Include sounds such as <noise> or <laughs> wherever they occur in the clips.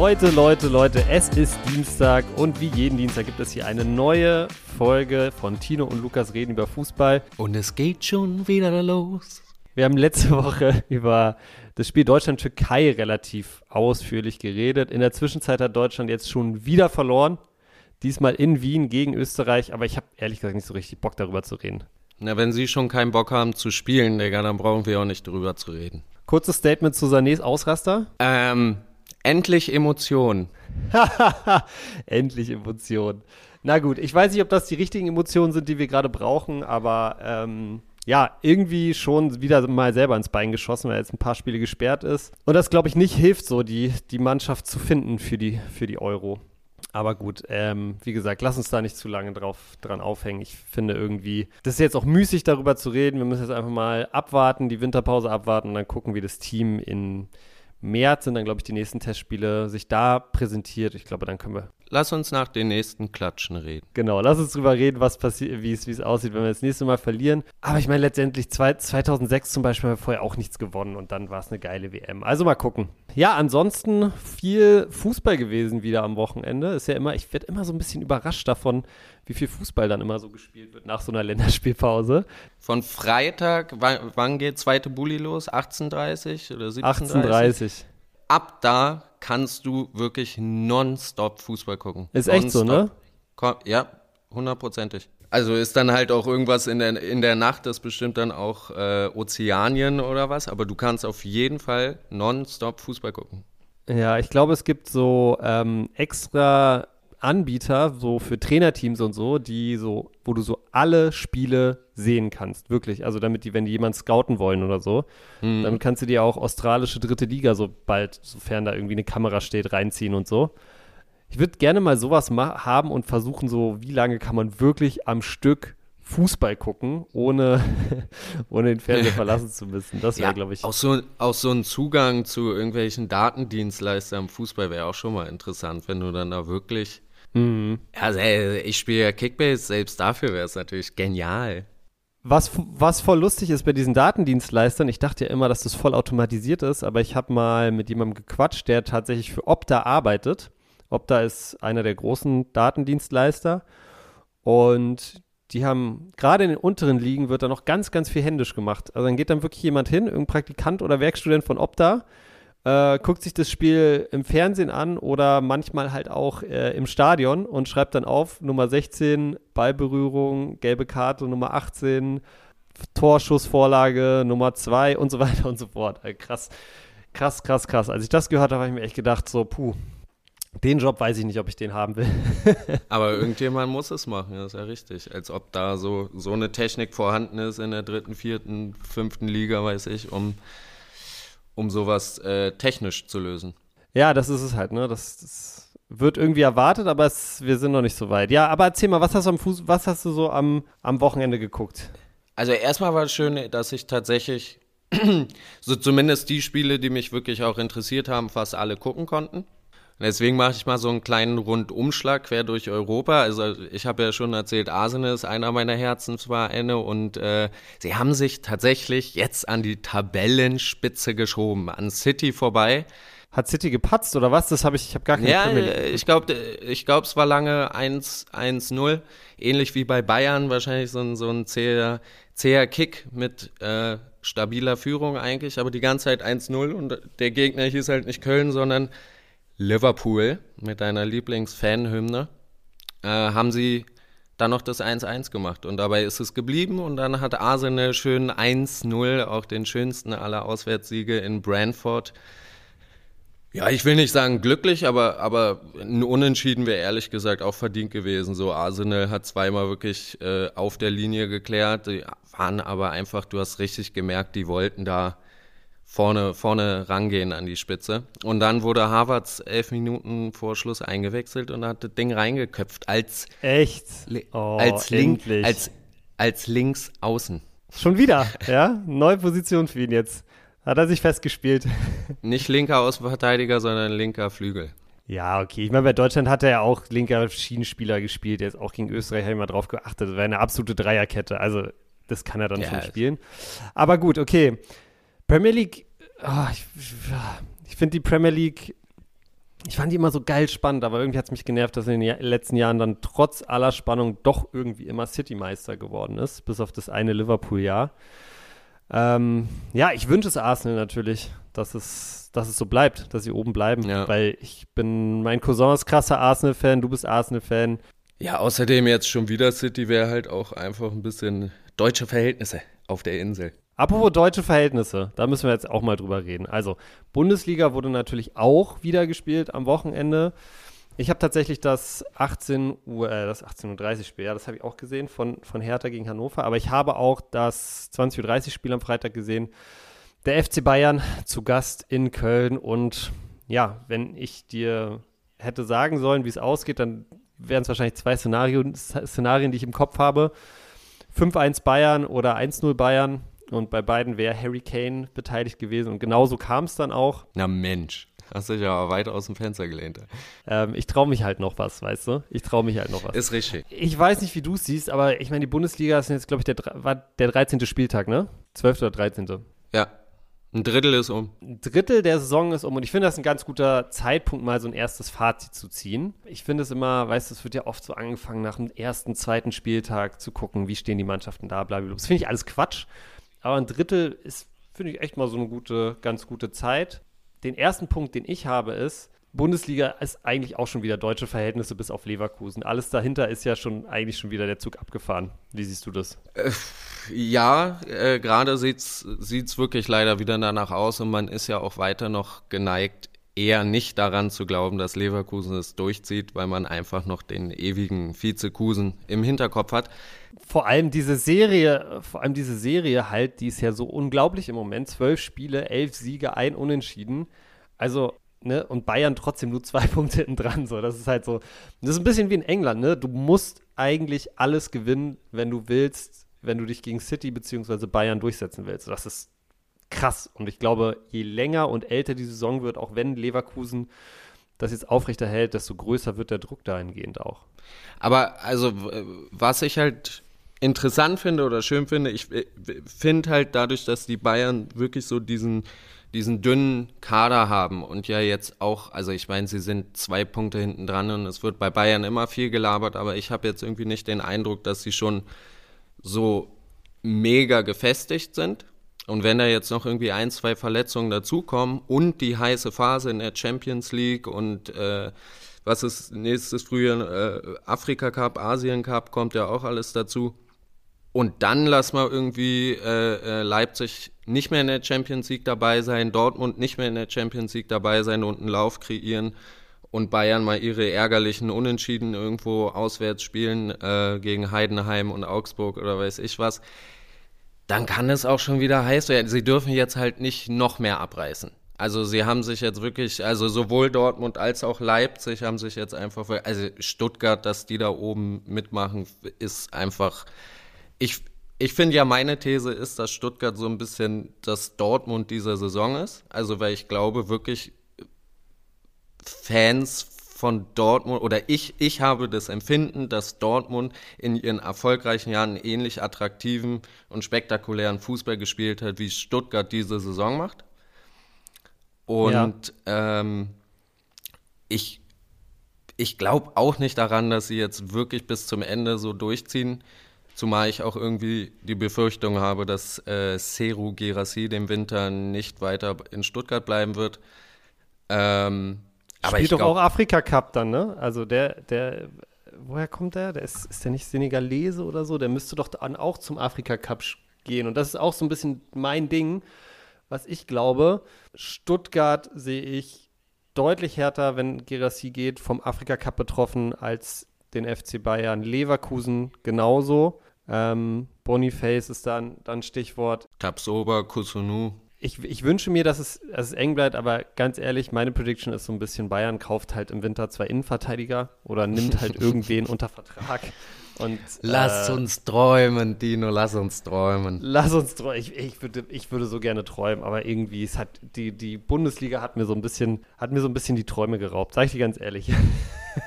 Leute, Leute, Leute, es ist Dienstag und wie jeden Dienstag gibt es hier eine neue Folge von Tino und Lukas reden über Fußball. Und es geht schon wieder los. Wir haben letzte <laughs> Woche über das Spiel Deutschland-Türkei relativ ausführlich geredet. In der Zwischenzeit hat Deutschland jetzt schon wieder verloren. Diesmal in Wien gegen Österreich, aber ich habe ehrlich gesagt nicht so richtig Bock darüber zu reden. Na, wenn Sie schon keinen Bock haben zu spielen, Digga, dann brauchen wir auch nicht drüber zu reden. Kurzes Statement zu Sanés Ausraster. Ähm, endlich Emotionen. <laughs> Endlich Emotionen. Na gut, ich weiß nicht, ob das die richtigen Emotionen sind, die wir gerade brauchen, aber ähm, ja, irgendwie schon wieder mal selber ins Bein geschossen, weil jetzt ein paar Spiele gesperrt ist. Und das, glaube ich, nicht hilft so, die, die Mannschaft zu finden für die, für die Euro. Aber gut, ähm, wie gesagt, lass uns da nicht zu lange drauf, dran aufhängen. Ich finde irgendwie, das ist jetzt auch müßig darüber zu reden. Wir müssen jetzt einfach mal abwarten, die Winterpause abwarten und dann gucken, wie das Team in März sind dann, glaube ich, die nächsten Testspiele sich da präsentiert. Ich glaube, dann können wir Lass uns nach den nächsten Klatschen reden. Genau, lass uns drüber reden, was passiert, wie es, aussieht, wenn wir das nächste Mal verlieren. Aber ich meine, letztendlich zwei, 2006 zum Beispiel haben wir vorher auch nichts gewonnen und dann war es eine geile WM. Also mal gucken. Ja, ansonsten viel Fußball gewesen wieder am Wochenende. Ist ja immer, ich werde immer so ein bisschen überrascht davon, wie viel Fußball dann immer so gespielt wird nach so einer Länderspielpause. Von Freitag, wann, wann geht zweite Bulli los? 18.30 oder 17.30? 18.30. Ab da kannst du wirklich nonstop Fußball gucken. Ist echt so, ne? Ja, hundertprozentig. Also ist dann halt auch irgendwas in der, in der Nacht, das bestimmt dann auch äh, Ozeanien oder was, aber du kannst auf jeden Fall nonstop Fußball gucken. Ja, ich glaube, es gibt so ähm, extra Anbieter, so für Trainerteams und so, die so, wo du so alle Spiele sehen kannst, wirklich. Also damit die, wenn die jemand scouten wollen oder so, mhm. dann kannst du dir auch australische dritte Liga so bald, sofern da irgendwie eine Kamera steht, reinziehen und so. Ich würde gerne mal sowas haben und versuchen, so wie lange kann man wirklich am Stück Fußball gucken, ohne, <laughs> ohne den Fernseher verlassen zu müssen. Das wäre, ja, glaube ich. Auch so, auch so ein Zugang zu irgendwelchen Datendienstleistern im Fußball wäre auch schon mal interessant, wenn du dann da wirklich Mhm. Also, ich spiele ja Kickbase, selbst dafür wäre es natürlich genial. Was, was voll lustig ist bei diesen Datendienstleistern, ich dachte ja immer, dass das voll automatisiert ist, aber ich habe mal mit jemandem gequatscht, der tatsächlich für Opta arbeitet. Opta ist einer der großen Datendienstleister und die haben, gerade in den unteren Ligen wird da noch ganz, ganz viel händisch gemacht. Also dann geht dann wirklich jemand hin, irgendein Praktikant oder Werkstudent von Opta, äh, guckt sich das Spiel im Fernsehen an oder manchmal halt auch äh, im Stadion und schreibt dann auf Nummer 16 Ballberührung, gelbe Karte, Nummer 18 Torschussvorlage, Nummer 2 und so weiter und so fort. Also krass, krass, krass, krass. Als ich das gehört habe, habe ich mir echt gedacht, so, puh, den Job weiß ich nicht, ob ich den haben will. <laughs> Aber irgendjemand muss es machen, das ist ja richtig. Als ob da so, so eine Technik vorhanden ist in der dritten, vierten, fünften Liga, weiß ich, um um sowas äh, technisch zu lösen. Ja, das ist es halt, ne? Das, das wird irgendwie erwartet, aber es, wir sind noch nicht so weit. Ja, aber erzähl mal, was hast du am Fuß, was hast du so am, am Wochenende geguckt? Also erstmal war es schön, dass ich tatsächlich <clears throat> so zumindest die Spiele, die mich wirklich auch interessiert haben, fast alle gucken konnten. Deswegen mache ich mal so einen kleinen Rundumschlag quer durch Europa. Also ich habe ja schon erzählt, Arsenal ist einer meiner Herzensvereine und äh, sie haben sich tatsächlich jetzt an die Tabellenspitze geschoben, an City vorbei. Hat City gepatzt oder was? Das habe ich, ich habe gar keine Ja, ich glaube, ich glaube, es war lange 1-0, ähnlich wie bei Bayern, wahrscheinlich so ein, so ein zäher, zäher Kick mit äh, stabiler Führung eigentlich, aber die ganze Zeit 1-0 und der Gegner hieß halt nicht Köln, sondern Liverpool mit deiner Lieblingsfanhymne, äh, haben sie dann noch das 1-1 gemacht. Und dabei ist es geblieben und dann hat Arsenal schön 1-0, auch den schönsten aller Auswärtssiege in Brantford. Ja, ich will nicht sagen glücklich, aber, aber ein Unentschieden wäre ehrlich gesagt auch verdient gewesen. So, Arsenal hat zweimal wirklich äh, auf der Linie geklärt, die waren aber einfach, du hast richtig gemerkt, die wollten da vorne, vorne rangehen an die Spitze. Und dann wurde Harvards elf Minuten vor Schluss eingewechselt und hat das Ding reingeköpft als echt oh, als, Link, als, als links außen. Schon wieder, <laughs> ja? Neue Position für ihn jetzt. Hat er sich festgespielt. <laughs> Nicht linker Außenverteidiger, sondern linker Flügel. Ja, okay. Ich meine, bei Deutschland hat er ja auch linker Schienenspieler gespielt. Jetzt auch gegen Österreich habe ich mal drauf geachtet. Das wäre eine absolute Dreierkette. Also, das kann er dann ja, schon spielen. Aber gut, okay. Premier League, oh, ich, ich finde die Premier League ich fand die immer so geil spannend, aber irgendwie hat es mich genervt, dass in den letzten Jahren dann trotz aller Spannung doch irgendwie immer City-Meister geworden ist, bis auf das eine Liverpool-Jahr. Ähm, ja, ich wünsche es Arsenal natürlich, dass es, dass es so bleibt, dass sie oben bleiben, ja. weil ich bin, mein Cousin ist krasser Arsenal-Fan, du bist Arsenal-Fan. Ja, außerdem jetzt schon wieder City wäre halt auch einfach ein bisschen deutsche Verhältnisse auf der Insel. Apropos deutsche Verhältnisse, da müssen wir jetzt auch mal drüber reden. Also, Bundesliga wurde natürlich auch wieder gespielt am Wochenende. Ich habe tatsächlich das 18 Uhr, äh, das 18.30 Uhr Spiel, ja, das habe ich auch gesehen von, von Hertha gegen Hannover, aber ich habe auch das 20.30 Uhr Spiel am Freitag gesehen. Der FC Bayern zu Gast in Köln und ja, wenn ich dir hätte sagen sollen, wie es ausgeht, dann wären es wahrscheinlich zwei Szenarien, Szenarien, die ich im Kopf habe. 5-1 Bayern oder 1-0 Bayern. Und bei beiden wäre Harry Kane beteiligt gewesen. Und genauso kam es dann auch. Na Mensch. Hast dich ja weit aus dem Fenster gelehnt. Ähm, ich traue mich halt noch was, weißt du? Ich traue mich halt noch was. Ist richtig. Ich weiß nicht, wie du es siehst, aber ich meine, die Bundesliga ist jetzt, glaube ich, der, war der 13. Spieltag, ne? 12. oder 13. Ja. Ein Drittel ist um. Ein Drittel der Saison ist um und ich finde das ein ganz guter Zeitpunkt, mal so ein erstes Fazit zu ziehen. Ich finde es immer, weißt du, es wird ja oft so angefangen, nach dem ersten, zweiten Spieltag zu gucken, wie stehen die Mannschaften da, bla, bla. Das finde ich alles Quatsch. Aber ein Drittel ist, finde ich, echt mal so eine gute, ganz gute Zeit. Den ersten Punkt, den ich habe, ist, Bundesliga ist eigentlich auch schon wieder deutsche Verhältnisse bis auf Leverkusen. Alles dahinter ist ja schon eigentlich schon wieder der Zug abgefahren. Wie siehst du das? Äh, ja, äh, gerade sieht es wirklich leider wieder danach aus und man ist ja auch weiter noch geneigt, eher nicht daran zu glauben, dass Leverkusen es durchzieht, weil man einfach noch den ewigen Vizekusen im Hinterkopf hat. Vor allem diese Serie, vor allem diese Serie halt, die ist ja so unglaublich im Moment. Zwölf Spiele, elf Siege, ein Unentschieden. Also, ne, und Bayern trotzdem nur zwei <laughs> Punkte hinten dran. So, das ist halt so. Das ist ein bisschen wie in England, ne? Du musst eigentlich alles gewinnen, wenn du willst, wenn du dich gegen City bzw. Bayern durchsetzen willst. Das ist krass. Und ich glaube, je länger und älter die Saison wird, auch wenn Leverkusen das jetzt aufrechterhält, desto größer wird der Druck dahingehend auch. Aber also, was ich halt interessant finde oder schön finde, ich finde halt dadurch, dass die Bayern wirklich so diesen, diesen dünnen Kader haben und ja jetzt auch, also ich meine, sie sind zwei Punkte hinten dran und es wird bei Bayern immer viel gelabert, aber ich habe jetzt irgendwie nicht den Eindruck, dass sie schon so mega gefestigt sind. Und wenn da jetzt noch irgendwie ein, zwei Verletzungen dazukommen und die heiße Phase in der Champions League und äh, was ist nächstes Frühjahr, äh, Afrika Cup, Asien Cup, kommt ja auch alles dazu. Und dann lass mal irgendwie äh, äh, Leipzig nicht mehr in der Champions League dabei sein, Dortmund nicht mehr in der Champions League dabei sein und einen Lauf kreieren und Bayern mal ihre ärgerlichen Unentschieden irgendwo auswärts spielen äh, gegen Heidenheim und Augsburg oder weiß ich was dann kann es auch schon wieder heiß werden. Sie dürfen jetzt halt nicht noch mehr abreißen. Also sie haben sich jetzt wirklich, also sowohl Dortmund als auch Leipzig haben sich jetzt einfach, also Stuttgart, dass die da oben mitmachen, ist einfach, ich, ich finde ja, meine These ist, dass Stuttgart so ein bisschen das Dortmund dieser Saison ist. Also weil ich glaube wirklich, Fans von Dortmund oder ich, ich habe das Empfinden, dass Dortmund in ihren erfolgreichen Jahren ähnlich attraktiven und spektakulären Fußball gespielt hat, wie Stuttgart diese Saison macht. Und ja. ähm, ich, ich glaube auch nicht daran, dass sie jetzt wirklich bis zum Ende so durchziehen. Zumal ich auch irgendwie die Befürchtung habe, dass äh, Seru Gerassi dem Winter nicht weiter in Stuttgart bleiben wird. Ähm, aber Spielt doch glaub, auch Afrika Cup dann, ne? Also der, der, woher kommt der? Der ist, ist der nicht Senegalese oder so? Der müsste doch dann auch zum Afrika Cup gehen. Und das ist auch so ein bisschen mein Ding, was ich glaube. Stuttgart sehe ich deutlich härter, wenn Gerassi geht, vom Afrika Cup betroffen als den FC Bayern. Leverkusen genauso. Ähm, Boniface ist dann, dann Stichwort. Tabsoba, Kusunu ich, ich wünsche mir, dass es, dass es eng bleibt, aber ganz ehrlich, meine Prediction ist so ein bisschen, Bayern kauft halt im Winter zwei Innenverteidiger oder nimmt halt <laughs> irgendwen unter Vertrag. Und, lass äh, uns träumen, Dino, lass uns träumen. Lass uns träumen. Ich, ich, würde, ich würde so gerne träumen, aber irgendwie, es hat, die, die Bundesliga hat mir so ein bisschen, hat mir so ein bisschen die Träume geraubt, sag ich dir ganz ehrlich.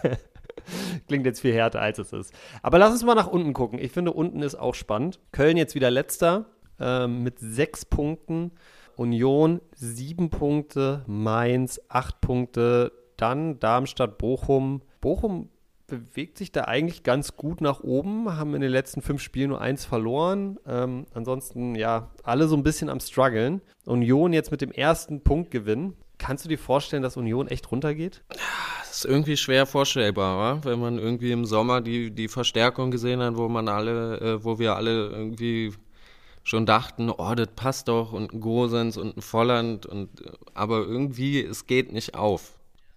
<laughs> Klingt jetzt viel härter, als es ist. Aber lass uns mal nach unten gucken. Ich finde, unten ist auch spannend. Köln jetzt wieder letzter äh, mit sechs Punkten. Union sieben Punkte, Mainz acht Punkte. dann Darmstadt, Bochum. Bochum bewegt sich da eigentlich ganz gut nach oben, haben in den letzten fünf Spielen nur eins verloren. Ähm, ansonsten, ja, alle so ein bisschen am struggeln. Union jetzt mit dem ersten Punktgewinn. Kannst du dir vorstellen, dass Union echt runtergeht? Das ist irgendwie schwer vorstellbar, wa? wenn man irgendwie im Sommer die, die Verstärkung gesehen hat, wo man alle, äh, wo wir alle irgendwie schon dachten, oh, das passt doch und ein Gosens und ein Volland und aber irgendwie es geht nicht auf.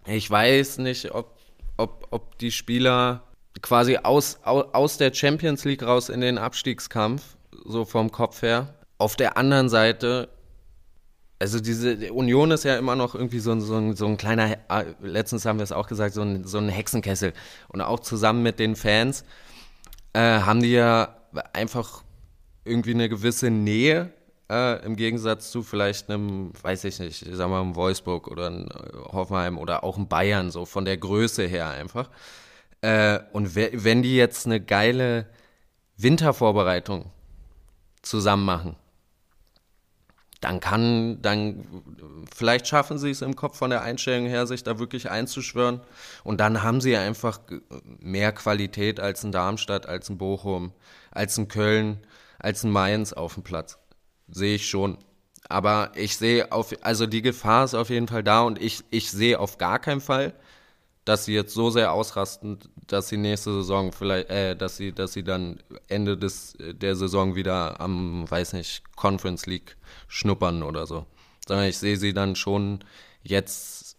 Ich weiß nicht, ob, ob, ob die Spieler quasi aus, aus, aus der Champions League raus in den Abstiegskampf, so vom Kopf her. Auf der anderen Seite, also diese Union ist ja immer noch irgendwie so, so, ein, so ein kleiner, äh, letztens haben wir es auch gesagt, so ein, so ein Hexenkessel. Und auch zusammen mit den Fans äh, haben die ja einfach irgendwie eine gewisse Nähe äh, im Gegensatz zu vielleicht einem, weiß ich nicht, ich sag mal, einem Wolfsburg oder einem äh, Hoffenheim oder auch einem Bayern, so von der Größe her einfach. Äh, und wenn die jetzt eine geile Wintervorbereitung zusammen machen, dann kann, dann vielleicht schaffen sie es im Kopf von der Einstellung her, sich da wirklich einzuschwören. Und dann haben sie einfach mehr Qualität als ein Darmstadt, als ein Bochum, als ein Köln als ein Mainz auf dem Platz. Sehe ich schon. Aber ich sehe auf, also die Gefahr ist auf jeden Fall da und ich, ich sehe auf gar keinen Fall, dass sie jetzt so sehr ausrasten, dass sie nächste Saison vielleicht, äh, dass sie, dass sie dann Ende des, der Saison wieder am, weiß nicht, Conference League schnuppern oder so. Sondern ich sehe sie dann schon jetzt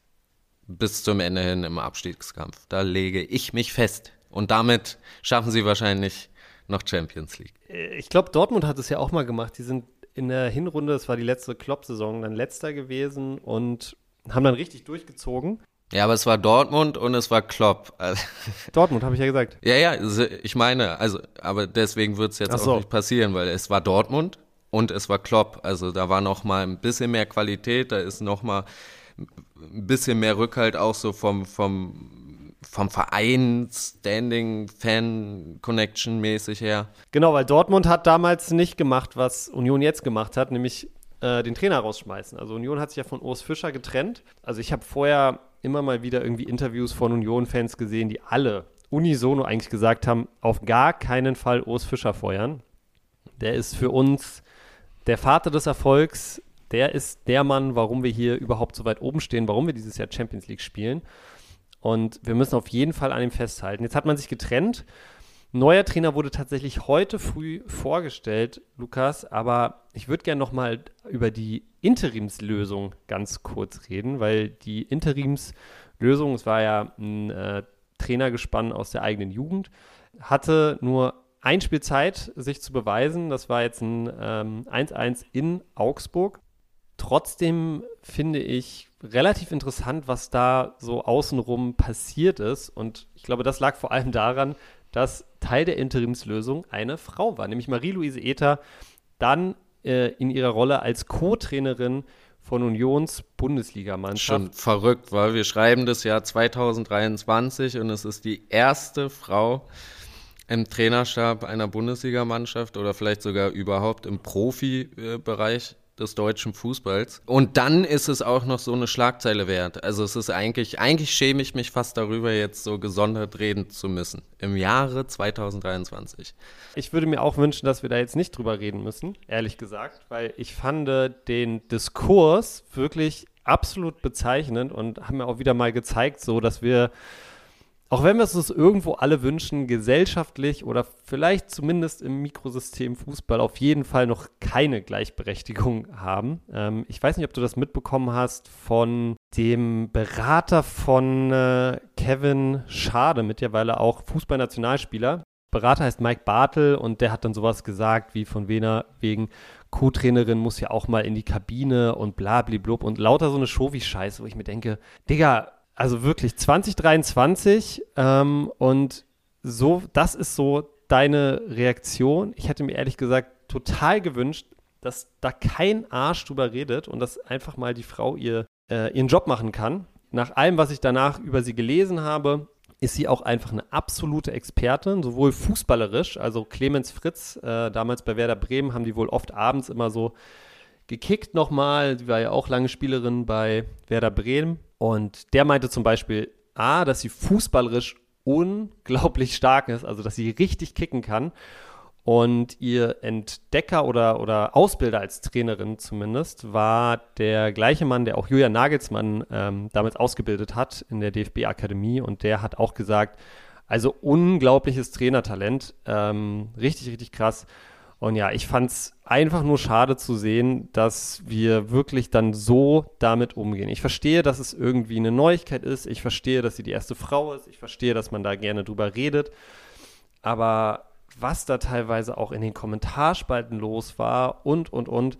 bis zum Ende hin im Abstiegskampf. Da lege ich mich fest. Und damit schaffen sie wahrscheinlich noch Champions League. Äh, ich glaube, Dortmund hat es ja auch mal gemacht. Die sind in der Hinrunde, das war die letzte Klopp-Saison, dann letzter gewesen und haben dann richtig durchgezogen. Ja, aber es war Dortmund und es war Klopp. <laughs> Dortmund, habe ich ja gesagt. Ja, ja, ich meine, also, aber deswegen wird es jetzt so. auch nicht passieren, weil es war Dortmund und es war Klopp. Also da war noch mal ein bisschen mehr Qualität, da ist noch mal ein bisschen mehr Rückhalt auch so vom, vom vom Verein, Standing, Fan, Connection mäßig her. Genau, weil Dortmund hat damals nicht gemacht, was Union jetzt gemacht hat, nämlich äh, den Trainer rausschmeißen. Also Union hat sich ja von Urs Fischer getrennt. Also ich habe vorher immer mal wieder irgendwie Interviews von Union-Fans gesehen, die alle unisono eigentlich gesagt haben, auf gar keinen Fall Urs Fischer feuern. Der ist für uns der Vater des Erfolgs. Der ist der Mann, warum wir hier überhaupt so weit oben stehen, warum wir dieses Jahr Champions League spielen. Und wir müssen auf jeden Fall an ihm festhalten. Jetzt hat man sich getrennt. Neuer Trainer wurde tatsächlich heute früh vorgestellt, Lukas, aber ich würde gerne nochmal über die Interimslösung ganz kurz reden, weil die Interimslösung, es war ja ein äh, Trainergespann aus der eigenen Jugend, hatte nur ein Spiel Zeit, sich zu beweisen. Das war jetzt ein 1-1 ähm, in Augsburg. Trotzdem finde ich relativ interessant, was da so außenrum passiert ist. Und ich glaube, das lag vor allem daran, dass Teil der Interimslösung eine Frau war, nämlich Marie-Louise Ether, dann äh, in ihrer Rolle als Co-Trainerin von Unions Bundesligamannschaft. Schon verrückt, weil wir schreiben das Jahr 2023 und es ist die erste Frau im Trainerstab einer Bundesligamannschaft oder vielleicht sogar überhaupt im Profibereich des deutschen Fußballs. Und dann ist es auch noch so eine Schlagzeile wert. Also es ist eigentlich, eigentlich schäme ich mich fast darüber, jetzt so gesondert reden zu müssen. Im Jahre 2023. Ich würde mir auch wünschen, dass wir da jetzt nicht drüber reden müssen, ehrlich gesagt, weil ich fand den Diskurs wirklich absolut bezeichnend und haben mir auch wieder mal gezeigt, so dass wir auch wenn wir es uns irgendwo alle wünschen, gesellschaftlich oder vielleicht zumindest im Mikrosystem Fußball auf jeden Fall noch keine Gleichberechtigung haben. Ähm, ich weiß nicht, ob du das mitbekommen hast von dem Berater von äh, Kevin Schade, mittlerweile auch Fußballnationalspieler. Berater heißt Mike Bartel und der hat dann sowas gesagt wie von Wiener wegen Co-Trainerin muss ja auch mal in die Kabine und blablablub und lauter so eine Show-Scheiße, wo ich mir denke, Digga, also wirklich 2023 ähm, und so, das ist so deine Reaktion. Ich hätte mir ehrlich gesagt total gewünscht, dass da kein Arsch drüber redet und dass einfach mal die Frau ihr, äh, ihren Job machen kann. Nach allem, was ich danach über sie gelesen habe, ist sie auch einfach eine absolute Expertin, sowohl fußballerisch, also Clemens Fritz, äh, damals bei Werder Bremen, haben die wohl oft abends immer so gekickt nochmal. Sie war ja auch lange Spielerin bei Werder Bremen Und der meinte zum Beispiel, A, dass sie fußballerisch unglaublich stark ist, also dass sie richtig kicken kann. Und ihr Entdecker oder, oder Ausbilder als Trainerin zumindest war der gleiche Mann, der auch Julian Nagelsmann ähm, damals ausgebildet hat in der DFB-Akademie. Und der hat auch gesagt, also unglaubliches Trainertalent, ähm, richtig, richtig krass. Und ja, ich fand es einfach nur schade zu sehen, dass wir wirklich dann so damit umgehen. Ich verstehe, dass es irgendwie eine Neuigkeit ist. Ich verstehe, dass sie die erste Frau ist. Ich verstehe, dass man da gerne drüber redet. Aber was da teilweise auch in den Kommentarspalten los war und, und, und.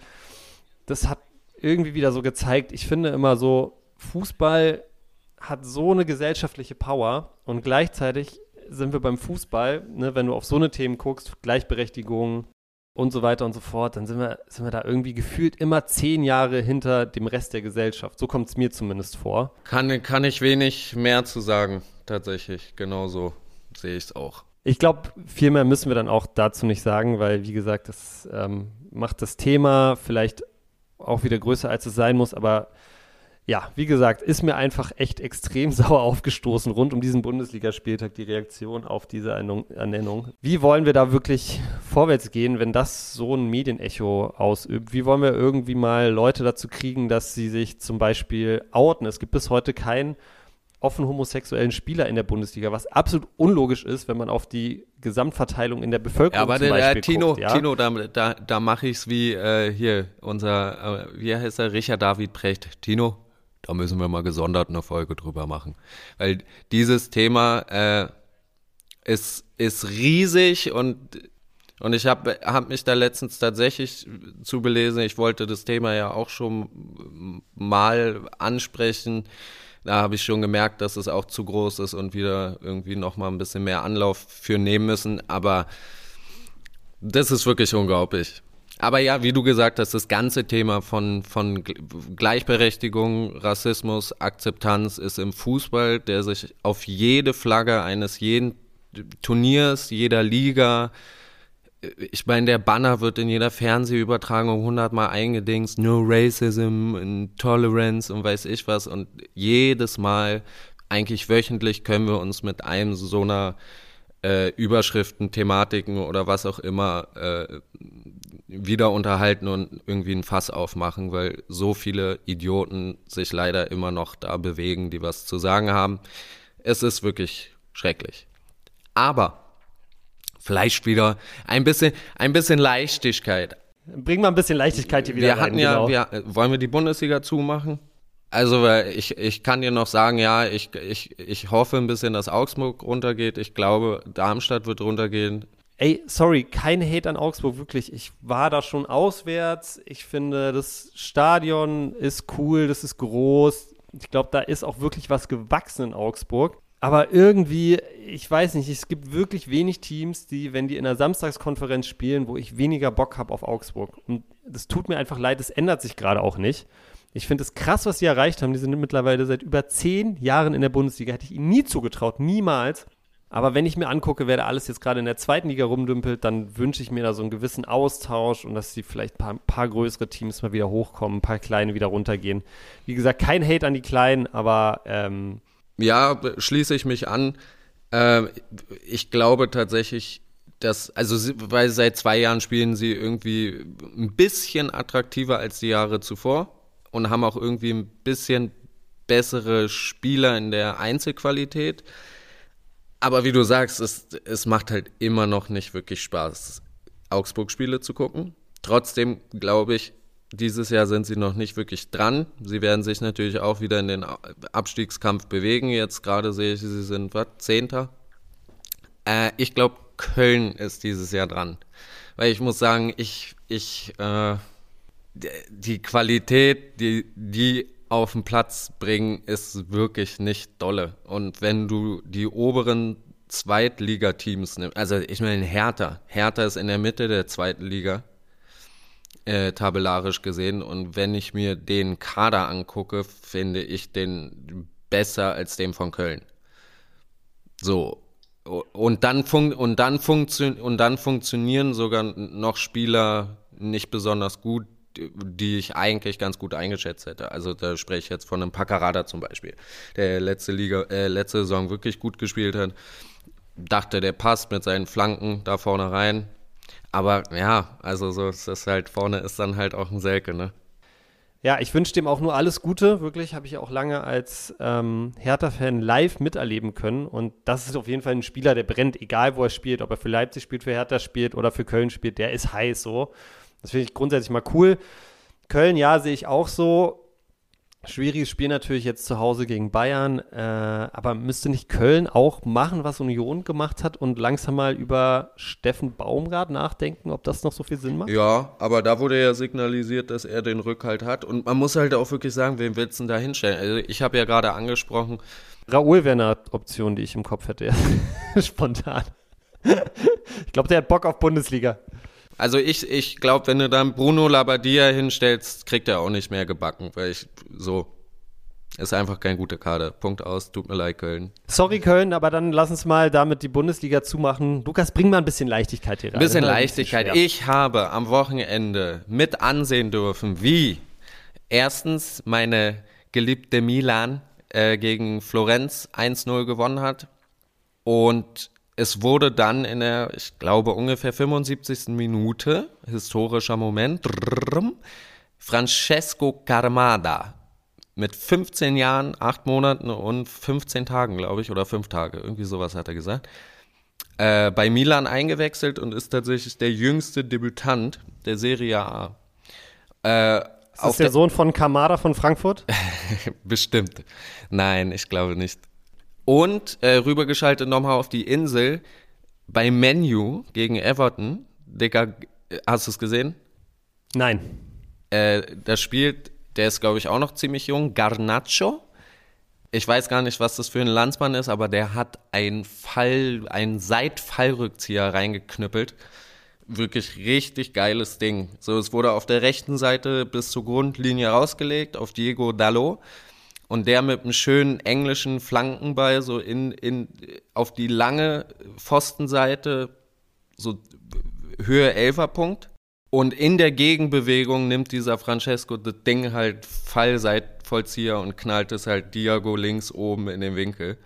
Das hat irgendwie wieder so gezeigt, ich finde immer so, Fußball hat so eine gesellschaftliche Power und gleichzeitig sind wir beim Fußball, ne, wenn du auf so eine Themen guckst, Gleichberechtigung und so weiter und so fort, dann sind wir, sind wir da irgendwie gefühlt immer zehn Jahre hinter dem Rest der Gesellschaft. So kommt es mir zumindest vor. Kann, kann ich wenig mehr zu sagen, tatsächlich. Genauso sehe ich es auch. Ich glaube, viel mehr müssen wir dann auch dazu nicht sagen, weil, wie gesagt, das ähm, macht das Thema vielleicht auch wieder größer, als es sein muss. Aber ja, wie gesagt, ist mir einfach echt extrem <laughs> sauer aufgestoßen rund um diesen Bundesligaspieltag, die Reaktion auf diese Ernennung. Wie wollen wir da wirklich vorwärts gehen, wenn das so ein Medienecho ausübt? Wie wollen wir irgendwie mal Leute dazu kriegen, dass sie sich zum Beispiel outen? Es gibt bis heute keinen offen homosexuellen Spieler in der Bundesliga, was absolut unlogisch ist, wenn man auf die Gesamtverteilung in der Bevölkerung ja, aber zum der, Beispiel Tino, guckt. Ja? Tino, da, da, da mache ich es wie äh, hier unser, äh, wie heißt er, Richard David Precht. Tino, da müssen wir mal gesondert eine Folge drüber machen. Weil dieses Thema äh, ist, ist riesig und und ich habe hab mich da letztens tatsächlich zu belesen. Ich wollte das Thema ja auch schon mal ansprechen da habe ich schon gemerkt, dass es auch zu groß ist und wieder irgendwie nochmal ein bisschen mehr Anlauf für nehmen müssen. Aber das ist wirklich unglaublich. Aber ja, wie du gesagt hast, das ganze Thema von, von Gleichberechtigung, Rassismus, Akzeptanz ist im Fußball, der sich auf jede Flagge eines jeden Turniers, jeder Liga, ich meine, der Banner wird in jeder Fernsehübertragung hundertmal eingedingst, no racism, tolerance und weiß ich was. Und jedes Mal, eigentlich wöchentlich, können wir uns mit einem so einer äh, Überschriften, Thematiken oder was auch immer äh, wieder unterhalten und irgendwie ein Fass aufmachen, weil so viele Idioten sich leider immer noch da bewegen, die was zu sagen haben. Es ist wirklich schrecklich. Aber vielleicht wieder ein bisschen, ein bisschen Leichtigkeit. Bring mal ein bisschen Leichtigkeit hier wieder wir hatten Ja, genau. wir, wollen wir die Bundesliga zumachen? Also ich, ich kann dir noch sagen, ja, ich, ich, ich hoffe ein bisschen, dass Augsburg runtergeht. Ich glaube, Darmstadt wird runtergehen. Ey, sorry, kein Hate an Augsburg, wirklich. Ich war da schon auswärts. Ich finde, das Stadion ist cool, das ist groß. Ich glaube, da ist auch wirklich was gewachsen in Augsburg. Aber irgendwie, ich weiß nicht, es gibt wirklich wenig Teams, die, wenn die in der Samstagskonferenz spielen, wo ich weniger Bock habe auf Augsburg. Und das tut mir einfach leid, es ändert sich gerade auch nicht. Ich finde es krass, was sie erreicht haben. Die sind mittlerweile seit über zehn Jahren in der Bundesliga. Hätte ich ihnen nie zugetraut, niemals. Aber wenn ich mir angucke, wer da alles jetzt gerade in der zweiten Liga rumdümpelt, dann wünsche ich mir da so einen gewissen Austausch und dass sie vielleicht ein paar, paar, größere Teams mal wieder hochkommen, ein paar kleine wieder runtergehen. Wie gesagt, kein Hate an die Kleinen, aber ähm, ja, schließe ich mich an. Äh, ich glaube tatsächlich, dass, also weil seit zwei Jahren spielen sie irgendwie ein bisschen attraktiver als die Jahre zuvor und haben auch irgendwie ein bisschen bessere Spieler in der Einzelqualität. Aber wie du sagst, es, es macht halt immer noch nicht wirklich Spaß, Augsburg-Spiele zu gucken. Trotzdem glaube ich, dieses Jahr sind sie noch nicht wirklich dran. Sie werden sich natürlich auch wieder in den Abstiegskampf bewegen. Jetzt gerade sehe ich, sie sind was, Zehnter. Äh, ich glaube, Köln ist dieses Jahr dran. Weil ich muss sagen, ich, ich, äh, die Qualität, die, die auf den Platz bringen, ist wirklich nicht dolle. Und wenn du die oberen Zweitligateams nimmst, also ich meine Hertha, Hertha ist in der Mitte der zweiten Liga äh, tabellarisch gesehen. Und wenn ich mir den Kader angucke, finde ich den besser als den von Köln. So. Und dann, fun und, dann und dann funktionieren sogar noch Spieler nicht besonders gut, die ich eigentlich ganz gut eingeschätzt hätte. Also da spreche ich jetzt von einem Paccarada zum Beispiel, der letzte Liga, äh, letzte Saison wirklich gut gespielt hat. Dachte, der passt mit seinen Flanken da vorne rein. Aber ja, also so ist das halt vorne ist dann halt auch ein Selke, ne? Ja, ich wünsche dem auch nur alles Gute. Wirklich habe ich auch lange als ähm, Hertha-Fan live miterleben können. Und das ist auf jeden Fall ein Spieler, der brennt, egal wo er spielt, ob er für Leipzig spielt, für Hertha spielt oder für Köln spielt. Der ist heiß so. Das finde ich grundsätzlich mal cool. Köln, ja, sehe ich auch so. Schwieriges Spiel natürlich jetzt zu Hause gegen Bayern, äh, aber müsste nicht Köln auch machen, was Union gemacht hat und langsam mal über Steffen Baumgart nachdenken, ob das noch so viel Sinn macht? Ja, aber da wurde ja signalisiert, dass er den Rückhalt hat und man muss halt auch wirklich sagen, wen willst du denn da hinstellen? Also ich habe ja gerade angesprochen. Raoul wäre eine Option, die ich im Kopf hätte, <laughs> spontan. ich glaube, der hat Bock auf Bundesliga. Also ich, ich glaube, wenn du dann Bruno Labbadia hinstellst, kriegt er auch nicht mehr gebacken, weil ich so ist einfach kein guter Kader. Punkt aus. Tut mir leid, Köln. Sorry, Köln, aber dann lass uns mal damit die Bundesliga zumachen. Lukas, bring mal ein bisschen Leichtigkeit hier rein. Ein bisschen Leichtigkeit. ich habe am Wochenende mit ansehen dürfen, wie erstens meine geliebte Milan äh, gegen Florenz 1-0 gewonnen hat und es wurde dann in der, ich glaube, ungefähr 75. Minute, historischer Moment, Francesco Carmada mit 15 Jahren, 8 Monaten und 15 Tagen, glaube ich, oder 5 Tage, irgendwie sowas hat er gesagt, äh, bei Milan eingewechselt und ist tatsächlich der jüngste Debütant der Serie A. Äh, ist das der, der Sohn von Kamada von Frankfurt? Bestimmt. Nein, ich glaube nicht. Und äh, rübergeschaltet nochmal auf die Insel bei Menu gegen Everton. Digga, hast du es gesehen? Nein. Äh, da spielt, der ist glaube ich auch noch ziemlich jung, Garnacho. Ich weiß gar nicht, was das für ein Landsmann ist, aber der hat einen Fall, einen Seitfallrückzieher reingeknüppelt. Wirklich richtig geiles Ding. So, es wurde auf der rechten Seite bis zur Grundlinie rausgelegt, auf Diego Dallo und der mit einem schönen englischen Flankenball so in, in, auf die lange Pfostenseite, so Höhe Elferpunkt. Und in der Gegenbewegung nimmt dieser Francesco das Ding halt Fallseitvollzieher und knallt es halt Diago links oben in den Winkel.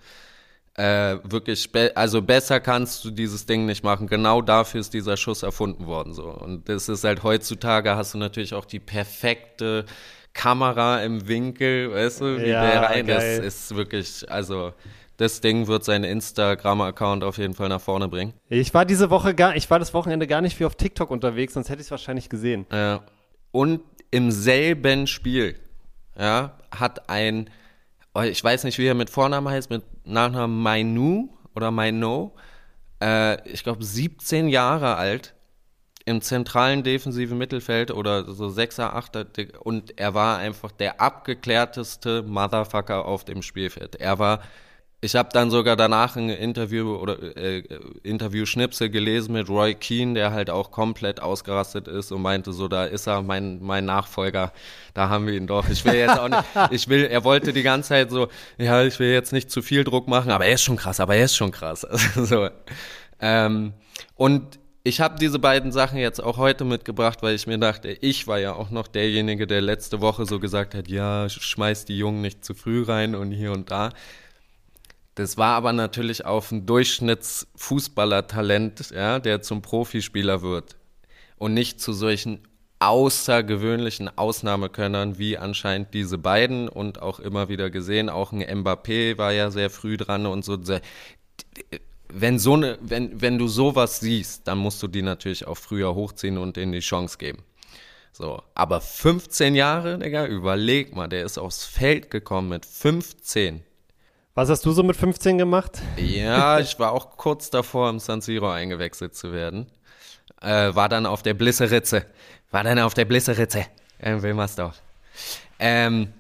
Äh, wirklich, also besser kannst du dieses Ding nicht machen. Genau dafür ist dieser Schuss erfunden worden so. Und das ist halt heutzutage hast du natürlich auch die perfekte Kamera im Winkel, weißt du, wie ja, der rein geil. ist, ist wirklich, also das Ding wird seinen Instagram-Account auf jeden Fall nach vorne bringen. Ich war diese Woche gar, ich war das Wochenende gar nicht viel auf TikTok unterwegs, sonst hätte ich es wahrscheinlich gesehen. Ja. Und im selben Spiel, ja, hat ein, oh, ich weiß nicht, wie er mit Vornamen heißt, mit Nachnamen Mainu oder Maino, äh, ich glaube 17 Jahre alt, im zentralen defensiven Mittelfeld oder so Sechser, Achter und er war einfach der abgeklärteste Motherfucker auf dem Spielfeld. Er war, ich habe dann sogar danach ein Interview oder äh, Interview-Schnipsel gelesen mit Roy Keane, der halt auch komplett ausgerastet ist und meinte so, da ist er, mein, mein Nachfolger, da haben wir ihn doch. Ich will jetzt auch nicht, <laughs> ich will, er wollte die ganze Zeit so, ja, ich will jetzt nicht zu viel Druck machen, aber er ist schon krass, aber er ist schon krass. <laughs> so. Ähm, und ich habe diese beiden Sachen jetzt auch heute mitgebracht, weil ich mir dachte, ich war ja auch noch derjenige, der letzte Woche so gesagt hat, ja, schmeiß die Jungen nicht zu früh rein und hier und da. Das war aber natürlich auf ein Durchschnittsfußballertalent, ja, der zum Profispieler wird und nicht zu solchen außergewöhnlichen Ausnahmekönnern wie anscheinend diese beiden und auch immer wieder gesehen, auch ein Mbappé war ja sehr früh dran und so wenn so eine, wenn, wenn du sowas siehst, dann musst du die natürlich auch früher hochziehen und denen die Chance geben. So, aber 15 Jahre, Digga, überleg mal, der ist aufs Feld gekommen mit 15. Was hast du so mit 15 gemacht? Ja, <laughs> ich war auch kurz davor, im San Siro eingewechselt zu werden. Äh, war dann auf der Blisseritze. War dann auf der Blisseritze in Wilmersdorf. Ähm,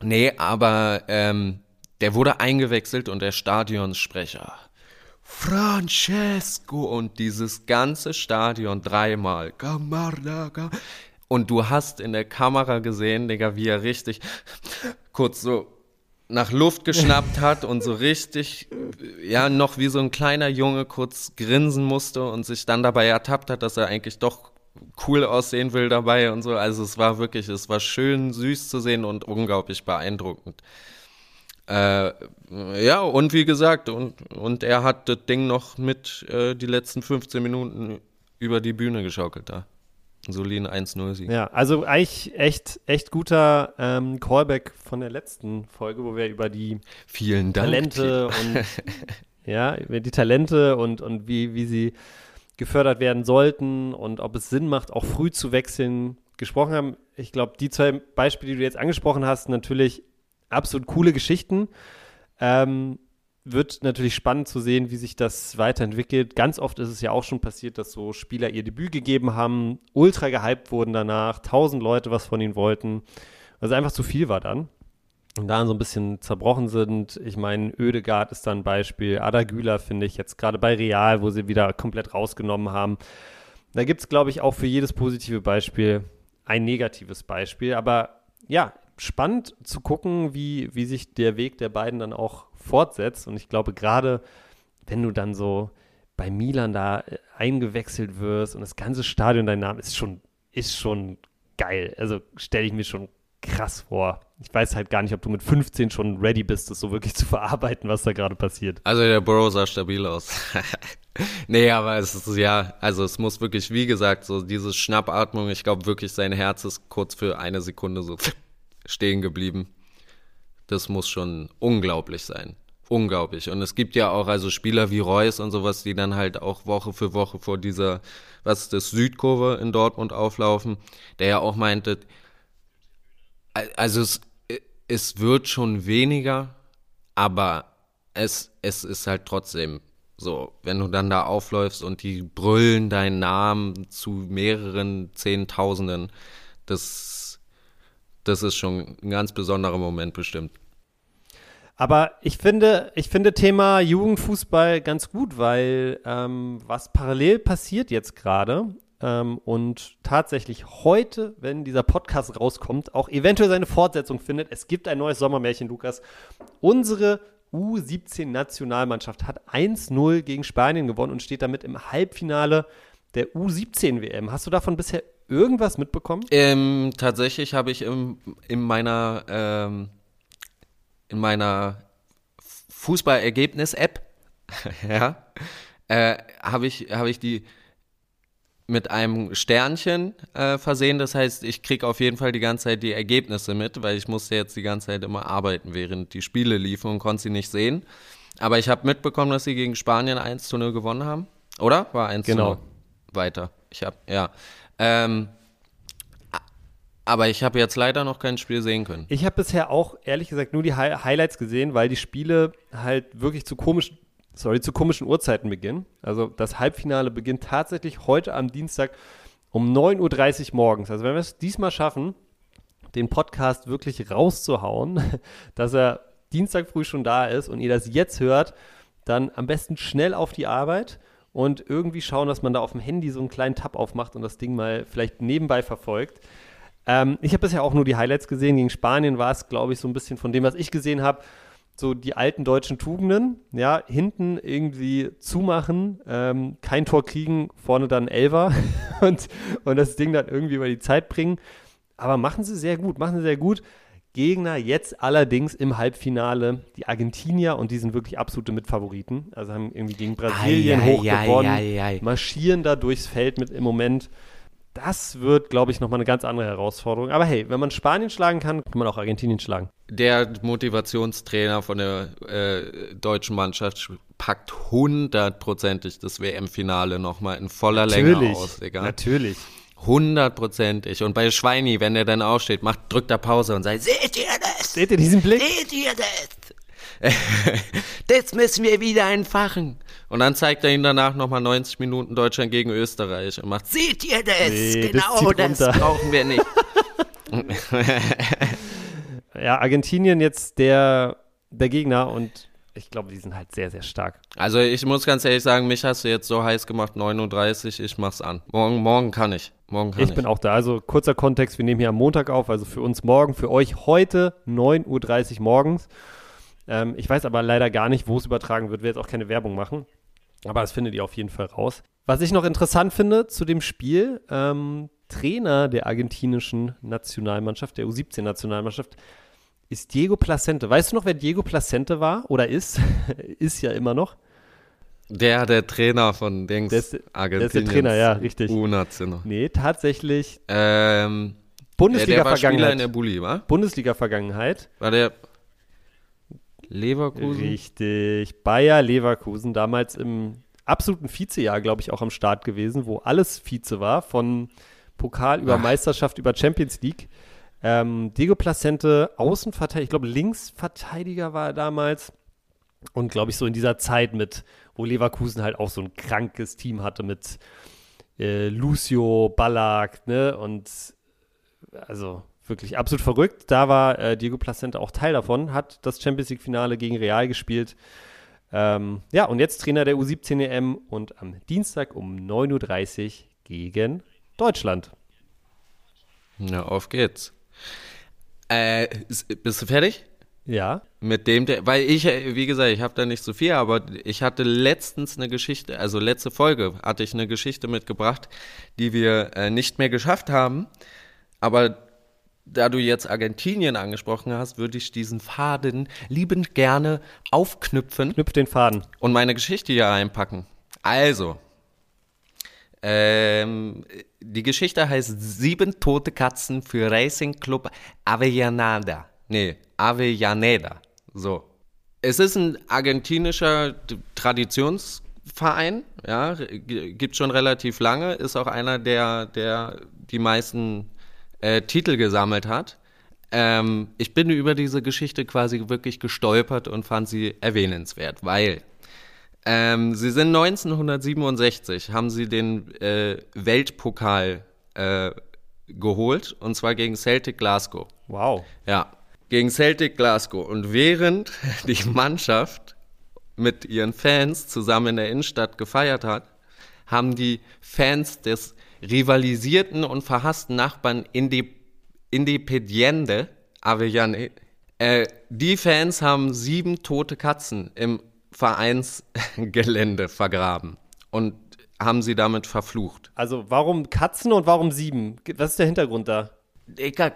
nee, aber ähm, der wurde eingewechselt und der Stadionsprecher Francesco und dieses ganze Stadion dreimal. Camarda, und du hast in der Kamera gesehen, Digga, wie er richtig kurz so nach Luft geschnappt hat und so richtig, ja, noch wie so ein kleiner Junge kurz grinsen musste und sich dann dabei ertappt hat, dass er eigentlich doch cool aussehen will dabei und so. Also es war wirklich, es war schön süß zu sehen und unglaublich beeindruckend. Äh, ja, und wie gesagt, und, und er hat das Ding noch mit äh, die letzten 15 Minuten über die Bühne geschaukelt da. Soliden 1-0-Sieg. Ja, also eigentlich echt, echt guter ähm, Callback von der letzten Folge, wo wir über die Vielen Dank. Talente und <laughs> ja, über die Talente und, und wie, wie sie gefördert werden sollten und ob es Sinn macht, auch früh zu wechseln, gesprochen haben. Ich glaube, die zwei Beispiele, die du jetzt angesprochen hast, natürlich absolut coole Geschichten. Ähm, wird natürlich spannend zu sehen, wie sich das weiterentwickelt. Ganz oft ist es ja auch schon passiert, dass so Spieler ihr Debüt gegeben haben, ultra gehypt wurden danach, tausend Leute was von ihnen wollten. Also einfach zu viel war dann. Und da so ein bisschen zerbrochen sind. Ich meine, Ödegard ist da ein Beispiel. Ada Güler finde ich jetzt gerade bei Real, wo sie wieder komplett rausgenommen haben. Da gibt es, glaube ich, auch für jedes positive Beispiel ein negatives Beispiel. Aber ja, spannend zu gucken, wie, wie sich der Weg der beiden dann auch fortsetzt. Und ich glaube, gerade wenn du dann so bei Milan da äh, eingewechselt wirst und das ganze Stadion dein Name ist schon, ist schon geil. Also stelle ich mir schon krass vor. Ich weiß halt gar nicht, ob du mit 15 schon ready bist, das so wirklich zu verarbeiten, was da gerade passiert. Also der Borough sah stabil aus. <laughs> nee, aber es ist ja, also es muss wirklich, wie gesagt, so diese Schnappatmung, ich glaube wirklich, sein Herz ist kurz für eine Sekunde so stehen geblieben. Das muss schon unglaublich sein. Unglaublich. Und es gibt ja auch also Spieler wie Reus und sowas, die dann halt auch Woche für Woche vor dieser, was ist das, Südkurve in Dortmund auflaufen, der ja auch meinte, also es, es wird schon weniger, aber es, es ist halt trotzdem so, wenn du dann da aufläufst und die brüllen deinen Namen zu mehreren Zehntausenden, das das ist schon ein ganz besonderer Moment bestimmt. Aber ich finde, ich finde Thema Jugendfußball ganz gut, weil ähm, was parallel passiert jetzt gerade ähm, und tatsächlich heute, wenn dieser Podcast rauskommt, auch eventuell seine Fortsetzung findet. Es gibt ein neues Sommermärchen, Lukas. Unsere U17-Nationalmannschaft hat 1-0 gegen Spanien gewonnen und steht damit im Halbfinale der U17-WM. Hast du davon bisher irgendwas mitbekommen? Ähm, tatsächlich habe ich im, in meiner ähm, in meiner Fußballergebnis-App, <laughs> ja, äh, habe ich, hab ich die mit einem Sternchen äh, versehen. Das heißt, ich kriege auf jeden Fall die ganze Zeit die Ergebnisse mit, weil ich musste jetzt die ganze Zeit immer arbeiten, während die Spiele liefen und konnte sie nicht sehen. Aber ich habe mitbekommen, dass sie gegen Spanien 1 zu 0 gewonnen haben. Oder? War 1 genau. zu 0 weiter. Ich habe, ja. Ähm, aber ich habe jetzt leider noch kein Spiel sehen können. Ich habe bisher auch ehrlich gesagt nur die Hi Highlights gesehen, weil die Spiele halt wirklich zu komischen, sorry, zu komischen Uhrzeiten beginnen. Also das Halbfinale beginnt tatsächlich heute am Dienstag um 9.30 Uhr morgens. Also wenn wir es diesmal schaffen, den Podcast wirklich rauszuhauen, <laughs> dass er Dienstag früh schon da ist und ihr das jetzt hört, dann am besten schnell auf die Arbeit und irgendwie schauen, dass man da auf dem Handy so einen kleinen Tab aufmacht und das Ding mal vielleicht nebenbei verfolgt. Ähm, ich habe bisher auch nur die Highlights gesehen. Gegen Spanien war es, glaube ich, so ein bisschen von dem, was ich gesehen habe, so die alten deutschen Tugenden, ja, hinten irgendwie zumachen, ähm, kein Tor kriegen, vorne dann Elver <laughs> und, und das Ding dann irgendwie über die Zeit bringen. Aber machen sie sehr gut, machen sie sehr gut. Gegner jetzt allerdings im Halbfinale die Argentinier und die sind wirklich absolute Mitfavoriten. Also haben irgendwie gegen Brasilien ei, marschieren da durchs Feld mit im Moment. Das wird, glaube ich, nochmal eine ganz andere Herausforderung. Aber hey, wenn man Spanien schlagen kann, kann man auch Argentinien schlagen. Der Motivationstrainer von der äh, deutschen Mannschaft packt hundertprozentig das WM-Finale nochmal in voller natürlich, Länge aus. Digga. Natürlich. Hundertprozentig. Und bei Schweini, wenn er dann aufsteht, macht, drückt er Pause und sagt, seht ihr das? Seht ihr diesen Blick? Seht ihr das? <laughs> das müssen wir wieder entfachen. Und dann zeigt er ihn danach nochmal 90 Minuten Deutschland gegen Österreich und macht, seht ihr das? Nee, genau das, das <laughs> brauchen wir nicht. ja, Argentinien jetzt der, der Gegner und ich glaube, die sind halt sehr, sehr stark. Also ich muss ganz ehrlich sagen, mich hast du jetzt so heiß gemacht, 39, ich mach's an. Morgen, morgen kann ich. Morgen kann ich, ich bin auch da. Also kurzer Kontext, wir nehmen hier am Montag auf, also für uns morgen, für euch heute 9.30 Uhr morgens. Ähm, ich weiß aber leider gar nicht, wo es übertragen wird, will jetzt auch keine Werbung machen. Aber das findet ihr auf jeden Fall raus. Was ich noch interessant finde zu dem Spiel, ähm, Trainer der argentinischen Nationalmannschaft, der U17-Nationalmannschaft, ist Diego Placente. Weißt du noch, wer Diego Placente war oder ist? <laughs> ist ja immer noch. Der, der Trainer von Dings, Der ist, der Argentinien. ist der Trainer, ja, richtig. U-National. Nee, tatsächlich Ähm, der, der war Spieler in der Bundesliga-Vergangenheit. Bulli, wa? Bundesliga-Vergangenheit. War der Leverkusen? Richtig. Bayer Leverkusen, damals im absoluten Vizejahr, glaube ich, auch am Start gewesen, wo alles Vize war, von Pokal über Ach. Meisterschaft über Champions League. Ähm, Diego Placente, Außenverteidiger, ich glaube Linksverteidiger war er damals. Und glaube ich so in dieser Zeit mit, wo Leverkusen halt auch so ein krankes Team hatte mit äh, Lucio, Ballack, ne? Und also wirklich absolut verrückt. Da war äh, Diego Placente auch Teil davon, hat das Champions League-Finale gegen Real gespielt. Ähm, ja, und jetzt Trainer der U17 EM und am Dienstag um 9.30 Uhr gegen Deutschland. Na, auf geht's. Äh, ist- bist du fertig? Ja. Mit dem, weil ich, äh, wie gesagt, ich habe da nicht so viel, aber ich hatte letztens eine Geschichte, also letzte Folge hatte ich eine Geschichte mitgebracht, die wir äh, nicht mehr geschafft haben. Aber da du jetzt Argentinien angesprochen hast, würde ich diesen Faden liebend gerne aufknüpfen Knüpf den Faden. und meine Geschichte hier einpacken. Also, ähm, die Geschichte heißt Sieben tote Katzen für Racing Club Avellaneda. Nee, Avellaneda. So. Es ist ein argentinischer Traditionsverein, ja, gibt schon relativ lange, ist auch einer, der, der die meisten äh, Titel gesammelt hat. Ähm, ich bin über diese Geschichte quasi wirklich gestolpert und fand sie erwähnenswert, weil ähm, sie sind 1967, haben sie den äh, Weltpokal äh, geholt, und zwar gegen Celtic Glasgow. Wow. Ja, gegen Celtic Glasgow. Und während <laughs> die Mannschaft mit ihren Fans zusammen in der Innenstadt gefeiert hat, haben die Fans des rivalisierten und verhassten Nachbarn Indi Independiente Avellane, äh, die Fans haben sieben tote Katzen im Vereinsgelände <laughs> vergraben und haben sie damit verflucht. Also warum Katzen und warum sieben? Was ist der Hintergrund da? Digga, äh,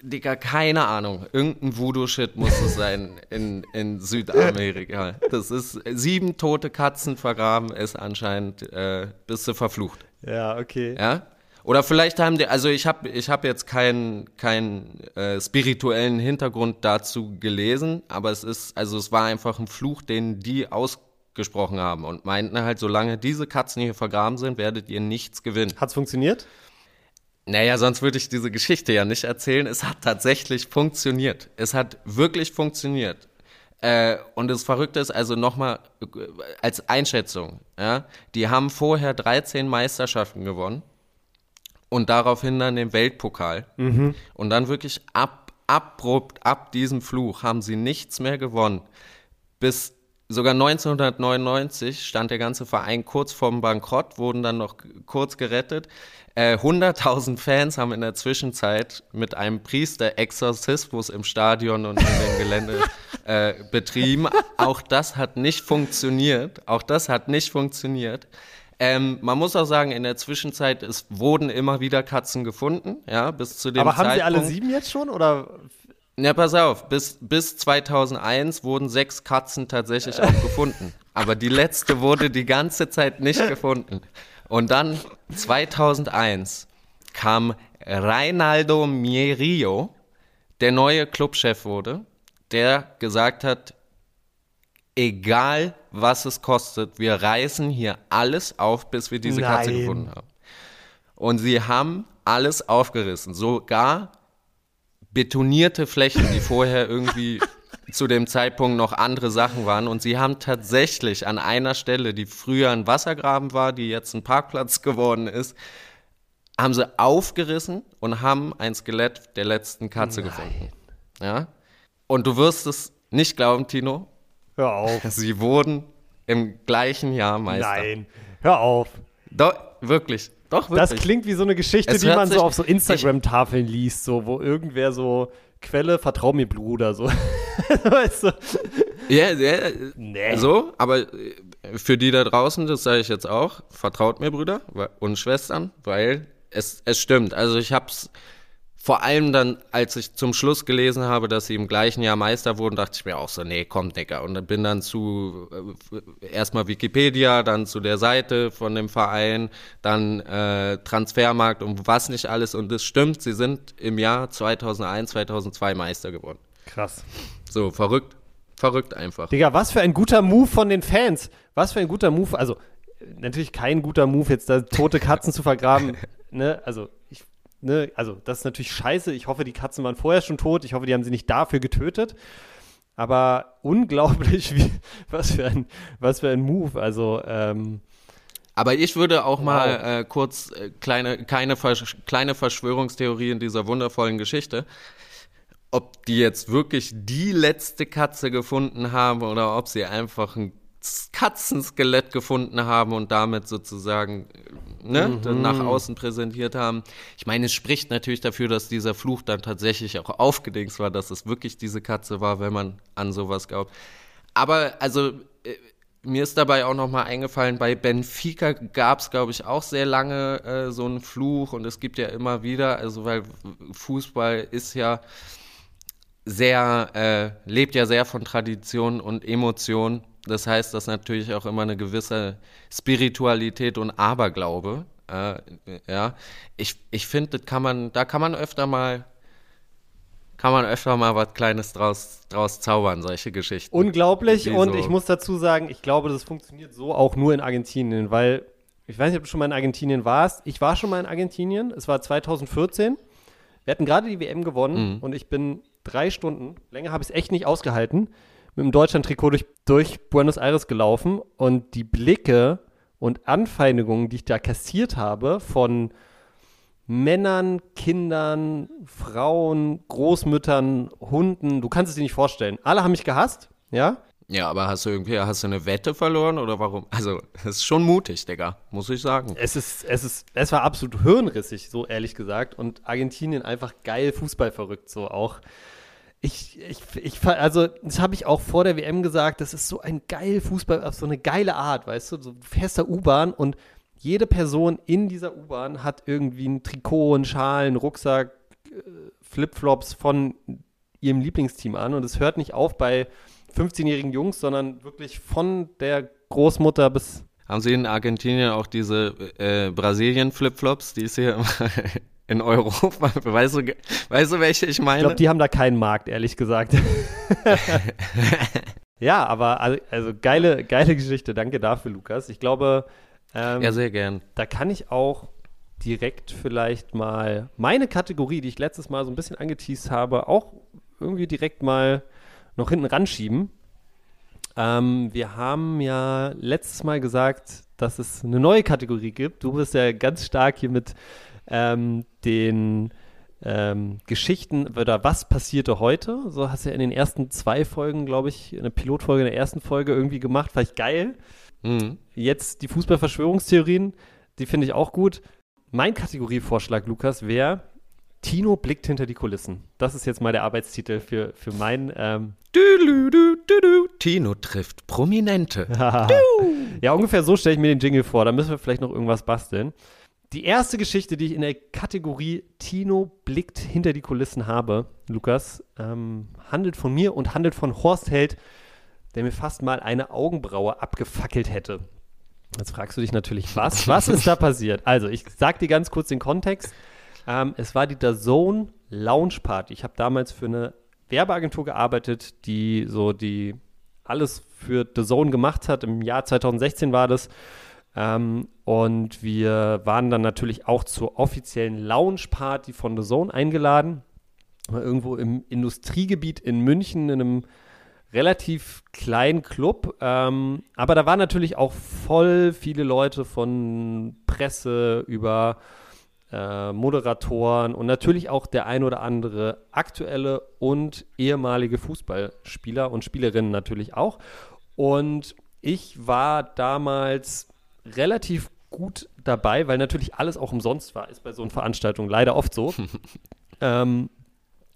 Digga, keine Ahnung. Irgendein Voodoo-Shit muss es sein in, in Südamerika. Das ist sieben tote Katzen vergraben, ist anscheinend, äh, bist du verflucht. Ja, okay. Ja? Oder vielleicht haben die, also ich habe ich hab jetzt keinen keinen äh, spirituellen Hintergrund dazu gelesen, aber es ist, also es war einfach ein Fluch, den die ausgesprochen haben und meinten halt, solange diese Katzen hier vergraben sind, werdet ihr nichts gewinnen. Hat's funktioniert? Naja, sonst würde ich diese Geschichte ja nicht erzählen. Es hat tatsächlich funktioniert. Es hat wirklich funktioniert. Äh, und das Verrückte ist also nochmal äh, als Einschätzung, ja, die haben vorher 13 Meisterschaften gewonnen und daraufhin dann den Weltpokal. Und dann wirklich ab, abrupt, ab diesem Fluch haben sie nichts mehr gewonnen. Bis sogar 1999 stand der ganze Verein kurz vorm Bankrott, wurden dann noch kurz gerettet. Äh, 100.000 Fans haben in der Zwischenzeit mit einem Priester Exorzismus im Stadion und in dem Gelände <laughs> äh, betrieben. Auch das hat nicht funktioniert. Auch das hat nicht funktioniert. Ähm, man muss auch sagen, in der Zwischenzeit es wurden immer wieder Katzen gefunden, ja, bis zu dem Aber haben Zeitpunkt. sie alle sieben jetzt schon oder? Na, pass auf, bis, bis 2001 wurden sechs Katzen tatsächlich auch gefunden. <laughs> Aber die letzte wurde die ganze Zeit nicht gefunden. Und dann 2001 kam Reinaldo Mierio, der neue Clubchef wurde, der gesagt hat, egal was es kostet, wir reißen hier alles auf, bis wir diese Katze Nein. gefunden haben. Und sie haben alles aufgerissen, sogar betonierte Flächen, die vorher irgendwie <laughs> zu dem Zeitpunkt noch andere Sachen waren. Und sie haben tatsächlich an einer Stelle, die früher ein Wassergraben war, die jetzt ein Parkplatz geworden ist, haben sie aufgerissen und haben ein Skelett der letzten Katze gefunden. Ja? Und du wirst es nicht glauben, Tino, Hör auf. <laughs> sie wurden im gleichen Jahr Meister. Nein. Hör auf. Doch, wirklich. Doch, wirklich. Das klingt wie so eine Geschichte, Es die man so auf so Instagram-Tafeln liest, so wo irgendwer so Quelle, vertrau mir, Bruder, so. <laughs> weißt du? Ja, ja, nee. so, aber äh, für die da draußen, das sage ich jetzt auch, vertraut mir, Brüder und Schwestern, weil es, es stimmt. Also ich hab's vor allem dann, als ich zum Schluss gelesen habe, dass sie im gleichen Jahr Meister wurden, dachte ich mir auch so, nee, komm, Digga. Und bin dann zu äh, erstmal Wikipedia, dann zu der Seite von dem Verein, dann äh, Transfermarkt und was nicht alles. Und es stimmt, sie sind im Jahr 2001, 2002 Meister geworden. Krass. So, verrückt. Verrückt einfach. Digga, was für ein guter Move von den Fans. Was für ein guter Move. Also, natürlich kein guter Move, jetzt da tote Katzen zu vergraben. <laughs> Ne? Also, ich ne, also das ist natürlich scheiße. Ich hoffe, die Katzen waren vorher schon tot. Ich hoffe, die haben sie nicht dafür getötet. Aber unglaublich, <laughs> wie, was, für ein, was für ein Move. Also, ähm, aber ich würde auch wow. mal äh, kurz äh, kleine, keine Versch kleine Verschwörungstheorie in dieser wundervollen Geschichte. Ob die jetzt wirklich die letzte Katze gefunden haben oder ob sie einfach ein Katzenskelett gefunden haben und damit sozusagen ne, mhm. nach außen präsentiert haben. Ich meine, es spricht natürlich dafür, dass dieser Fluch dann tatsächlich auch aufgedingst war, dass es wirklich diese Katze war, wenn man an sowas glaubt. Aber also äh, mir ist dabei auch nochmal eingefallen, bei Benfica gab es, glaube ich, auch sehr lange äh, so einen Fluch und es gibt ja immer wieder, also weil Fußball ist ja sehr, äh, lebt ja sehr von Tradition und Emotion das heißt, dass natürlich auch immer eine gewisse Spiritualität und Aberglaube. Äh, ja, ich, ich finde, kann man, da kann man öfter mal kann man öfter mal was Kleines draus, draus zaubern, solche Geschichten. Unglaublich und so. ich muss dazu sagen, ich glaube, das funktioniert so auch nur in Argentinien, weil ich weiß nicht, ob du schon mal in Argentinien warst. Ich war schon mal in Argentinien, es war 2014. Wir hatten gerade die WM gewonnen mhm. und ich bin drei Stunden, länger habe ich es echt nicht ausgehalten, mit dem Deutschland-Trikot durch, durch Buenos Aires gelaufen und die Blicke und Anfeindungen, die ich da kassiert habe von Männern, Kindern, Frauen, Großmüttern, Hunden, du kannst es dir nicht vorstellen. Alle haben mich gehasst, ja? Ja, aber hast du irgendwie, hast du eine Wette verloren oder warum? Also, es ist schon mutig, Digga, muss ich sagen. Es ist, es ist, es war absolut hirnrissig, so ehrlich gesagt. Und Argentinien einfach geil Fußball verrückt, so auch. Ich, ich, ich, also, das habe ich auch vor der WM gesagt, das ist so ein geil Fußball auf so eine geile Art, weißt du, so da U-Bahn und jede Person in dieser U-Bahn hat irgendwie ein Trikot, einen Schal, einen Rucksack, äh, Flipflops von ihrem Lieblingsteam an. Und es hört nicht auf bei 15-jährigen Jungs, sondern wirklich von der Großmutter bis haben Sie in Argentinien auch diese äh, Brasilien-Flipflops, die ist hier in Europa. <laughs> Weißt du, weißt du, welche ich meine? Ich glaube, die haben da keinen Markt, ehrlich gesagt. <laughs> <laughs> ja, aber also geile, geile Geschichte. Danke dafür, Lukas. Ich glaube, ähm, ja, sehr gern. Da kann ich auch direkt vielleicht mal meine Kategorie, die ich letztes Mal so ein bisschen angeteased habe, auch irgendwie direkt mal noch hinten ranschieben. Ähm, wir haben ja letztes Mal gesagt, dass es eine neue Kategorie gibt. Du bist ja ganz stark hier mit ähm, den ähm, Geschichten oder was passierte heute. So hast du ja in den ersten zwei Folgen, glaube ich, eine Pilotfolge in der ersten Folge irgendwie gemacht. Ich geil. Mhm. Jetzt die Fußballverschwörungstheorien, die finde ich auch gut. Mein Kategorievorschlag, Lukas, wäre Tino blickt hinter die Kulissen. Das ist jetzt mal der Arbeitstitel für, für mein. Ähm du, du, du, Tino trifft Prominente. <laughs> ja, ungefähr so stelle ich mir den Jingle vor. Da müssen wir vielleicht noch irgendwas basteln. Die erste Geschichte, die ich in der Kategorie Tino blickt hinter die Kulissen habe, Lukas, ähm, handelt von mir und handelt von Horst Held, der mir fast mal eine Augenbraue abgefackelt hätte. Jetzt fragst du dich natürlich, was? Was ist da passiert? Also, ich sag dir ganz kurz den Kontext. Ähm, es war die Zone Lounge Party. Ich habe damals für eine Werbeagentur gearbeitet, die so die alles für The Zone gemacht hat. Im Jahr 2016 war das. Ähm, und wir waren dann natürlich auch zur offiziellen Lounge-Party von The Zone eingeladen. Irgendwo im Industriegebiet in München, in einem relativ kleinen Club. Ähm, aber da waren natürlich auch voll viele Leute von Presse über äh, Moderatoren und natürlich auch der ein oder andere aktuelle und ehemalige Fußballspieler und Spielerinnen natürlich auch. Und ich war damals relativ gut dabei, weil natürlich alles auch umsonst war, ist bei so einer Veranstaltung leider oft so. <laughs> ähm,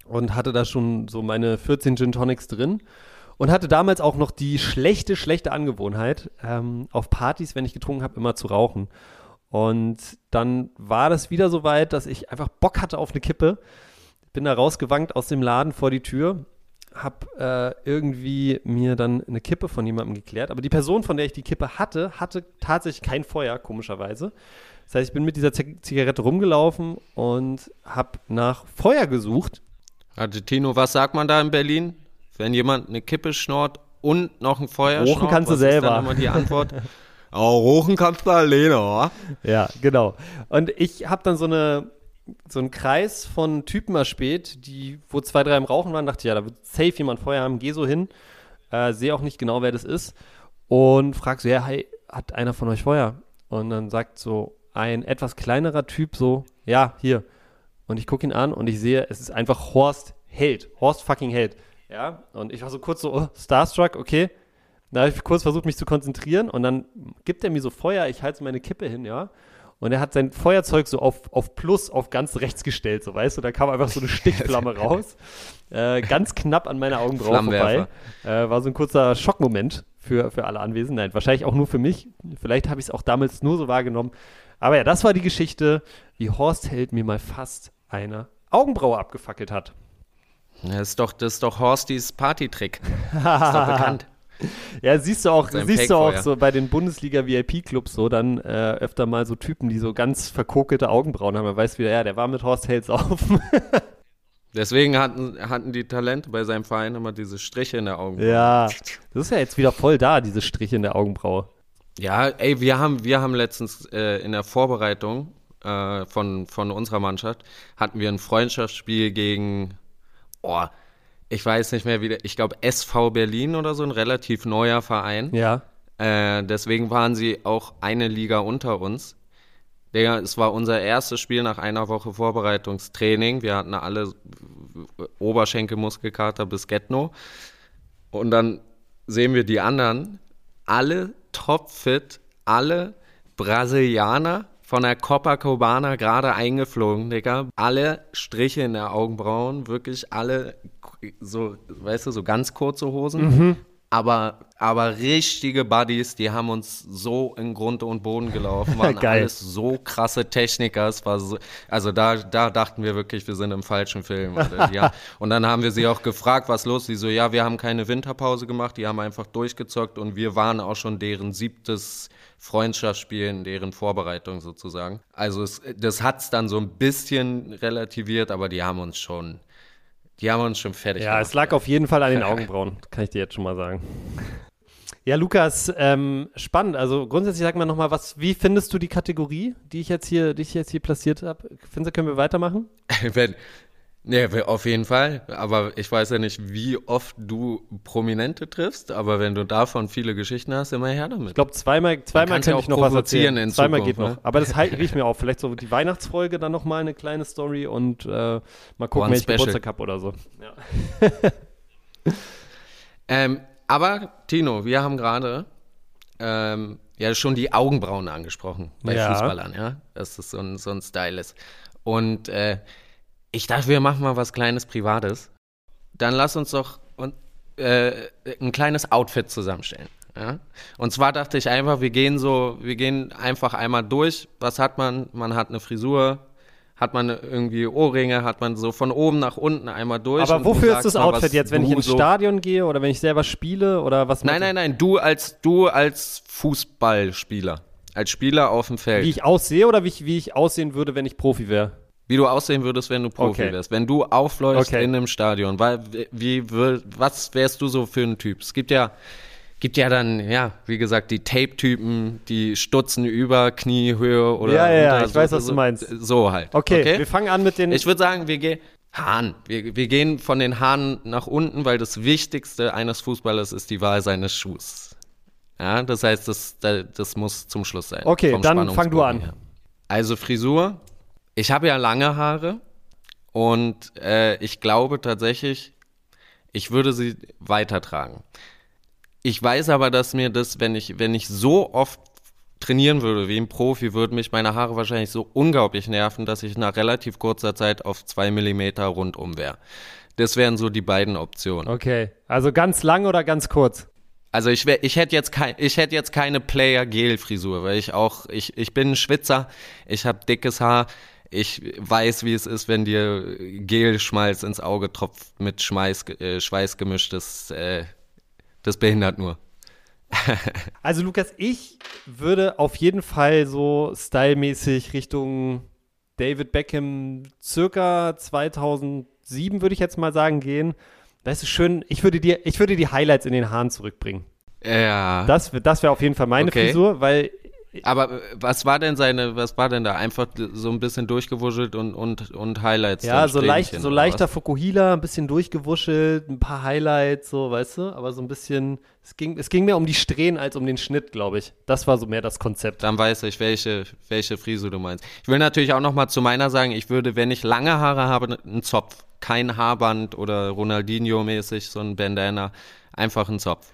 und hatte da schon so meine 14 Gin Tonics drin und hatte damals auch noch die schlechte, schlechte Angewohnheit, ähm, auf Partys, wenn ich getrunken habe, immer zu rauchen. Und dann war das wieder so weit, dass ich einfach Bock hatte auf eine Kippe. Bin da rausgewankt aus dem Laden vor die Tür, hab äh, irgendwie mir dann eine Kippe von jemandem geklärt. Aber die Person, von der ich die Kippe hatte, hatte tatsächlich kein Feuer, komischerweise. Das heißt, ich bin mit dieser Z Zigarette rumgelaufen und habe nach Feuer gesucht. Also Tino, was sagt man da in Berlin? Wenn jemand eine Kippe schnort und noch ein Feuer Rochen schnort, kannst du selber. ist dann immer die Antwort? <laughs> oh, rochen kannst du alleine, oder? Ja, genau. Und ich habe dann so eine so einen Kreis von Typen erspäht, die, wo zwei, drei im Rauchen waren, dachte, ja, da wird safe jemand Feuer haben, geh so hin, äh, sehe auch nicht genau, wer das ist und frag so, ja, hey, hat einer von euch Feuer? Und dann sagt so ein etwas kleinerer Typ so, ja, hier. Und ich gucke ihn an und ich sehe, es ist einfach Horst Held. Horst fucking Held. Ja, und ich war so kurz so, oh, Starstruck, okay. Da habe ich kurz versucht, mich zu konzentrieren und dann gibt er mir so Feuer, ich halte meine Kippe hin, ja. Und er hat sein Feuerzeug so auf, auf Plus, auf ganz rechts gestellt, so weißt du, da kam einfach so eine <laughs> Stichflamme raus. Äh, ganz knapp an meiner Augenbraue vorbei. Äh, war so ein kurzer Schockmoment für, für alle Anwesenden. Nein, wahrscheinlich auch nur für mich. Vielleicht habe ich es auch damals nur so wahrgenommen. Aber ja, das war die Geschichte, wie Horst Held mir mal fast eine Augenbraue abgefackelt hat. Das ist doch, das ist doch Horstis Partytrick. ist doch bekannt. <laughs> Ja, siehst du auch, siehst du auch so bei den Bundesliga-VIP-Clubs so, dann äh, öfter mal so Typen, die so ganz verkokelte Augenbrauen haben. Man weiß wieder, ja, der war mit Horst Held saufen. <laughs> Deswegen hatten, hatten die Talente bei seinem Verein immer diese Striche in der Augenbraue. ja, das ist ja jetzt wieder voll da, diese Striche in der Augenbraue. Ja, ey, wir haben, wir haben letztens äh, in der Vorbereitung äh, von, von unserer Mannschaft hatten wir ein Freundschaftsspiel gegen, oh, ich weiß nicht mehr wieder, ich glaube SV Berlin oder so, ein relativ neuer Verein. Ja. Äh, deswegen waren sie auch eine Liga unter uns. Digga, es war unser erstes Spiel nach einer Woche Vorbereitungstraining. Wir hatten alle Oberschenkelmuskelkater bis Getno. Und dann sehen wir die anderen, alle topfit, alle Brasilianer von der Copacabana gerade eingeflogen, Digga. Alle Striche in der Augenbrauen, wirklich alle so, weißt du, so ganz kurze Hosen. Aber, aber richtige Buddies, die haben uns so in Grund und Boden gelaufen, <laughs> waren Geil. alles so krasse Techniker. Es war so, also da, da dachten wir wirklich, wir sind im falschen Film. Alter. ja. <laughs> Und dann haben wir sie auch gefragt, was los? Sie so, ja, wir haben keine Winterpause gemacht, die haben einfach durchgezockt und wir waren auch schon deren siebtes Freundschaftsspiel in deren Vorbereitung sozusagen. Also es, das hat's dann so ein bisschen relativiert, aber die haben uns schon, die haben uns schon fertig Ja, gemacht. es lag auf jeden Fall an den Augenbrauen, kann ich dir jetzt schon mal sagen. Ja, Lukas, ähm, spannend. Also grundsätzlich sag mal nochmal, was, wie findest du die Kategorie, die ich jetzt hier, die ich jetzt hier platziert habe? Findest du, können wir weitermachen? <laughs> Wenn, nee, auf jeden Fall. Aber ich weiß ja nicht, wie oft du Prominente triffst, aber wenn du davon viele Geschichten hast, immer her damit. Ich glaube, zweimal, zweimal kann's ja könnte ich noch was erzählen. in zweimal Zukunft, geht noch. ne? Aber das <laughs> halte ich mir auf. Vielleicht so die Weihnachtsfolge dann nochmal eine kleine Story und äh, mal gucken, One wenn ich Special. Geburtstag habe oder so. Ja. <laughs> Ähm, aber Tino, wir haben gerade ähm, ja schon die Augenbrauen angesprochen bei Ja. Fußballern, ja, dass das so ein, so ein Style ist. Und äh, ich dachte, wir machen mal was kleines Privates. Dann lass uns doch und, äh, ein kleines Outfit zusammenstellen. Ja? Und zwar dachte ich einfach, wir gehen so, wir gehen einfach einmal durch. Was hat man? Man hat eine Frisur, hat man irgendwie Ohrringe, hat man so von oben nach unten einmal durch. Aber wofür ist das Outfit jetzt, wenn ich ins so Stadion gehe oder wenn ich selber spiele oder was? Nein, nein, nein, du als du als Fußballspieler, als Spieler auf dem Feld, Wie wie, ich aussehe oder wie ich, wie ich aussehen würde, wenn ich Profi wäre? Du aussehen würdest, wenn du Profi Okay. wärst, wenn du aufläufst Okay. in einem Stadion, weil wie wür- was wärst du so für ein Typ? Es gibt ja gibt ja dann ja, wie gesagt, die Tape-Typen, die stutzen über Kniehöhe oder Ja, ja, ja, ich so, weiß, was du so, meinst. So halt. Okay, wir fangen an mit den. Ich würde sagen, wir gehen Hahn. Wir, wir gehen von den Haaren nach unten, weil das Wichtigste eines Fußballers ist die Wahl seines Schuhs. Ja, das heißt, das, das, muss zum Schluss sein. Okay, dann fang du an. her. Also Frisur. Ich habe ja lange Haare und äh, ich glaube tatsächlich, ich würde sie weitertragen. Ich weiß aber, dass mir das, wenn ich, wenn ich so oft trainieren würde wie ein Profi, würden mich meine Haare wahrscheinlich so unglaublich nerven, dass ich nach relativ kurzer Zeit auf zwei Millimeter rundum wäre. Das wären so die beiden Optionen. Okay. Also ganz lang oder ganz kurz? Also ich, wär, ich hätte jetzt kein, ich hätte jetzt keine Player-Gel-Frisur, weil ich auch, ich, ich bin ein Schwitzer, ich habe dickes Haar, ich weiß, wie es ist, wenn dir Gelschmalz ins Auge tropft mit Schmeiß, äh, Schweiß gemischt. Das, äh, das behindert nur. <laughs> also Lukas, ich würde auf jeden Fall so stylmäßig Richtung David Beckham circa 2007 würde ich jetzt mal sagen gehen. Das ist schön. Ich würde dir, ich würde die Highlights in den Haaren zurückbringen. Ja. Das, das wäre auf jeden Fall meine okay. Frisur, weil aber äh, was war denn seine, was war denn da? Einfach so ein bisschen durchgewuschelt und, und, und Highlights. Ja, so leicht, so leichter was? Fukuhila, ein bisschen durchgewuschelt, ein paar Highlights, so, weißt du, aber so ein bisschen, es ging, es ging mehr um die Strähnen als um den Schnitt, glaube ich. Das war so mehr das Konzept. Dann weiß ich, welche, welche Frise du meinst. Ich will natürlich auch noch mal zu meiner sagen, ich würde, wenn ich lange Haare habe, einen Zopf. Kein Haarband oder Ronaldinho-mäßig, so ein Bandana. Einfach ein Zopf.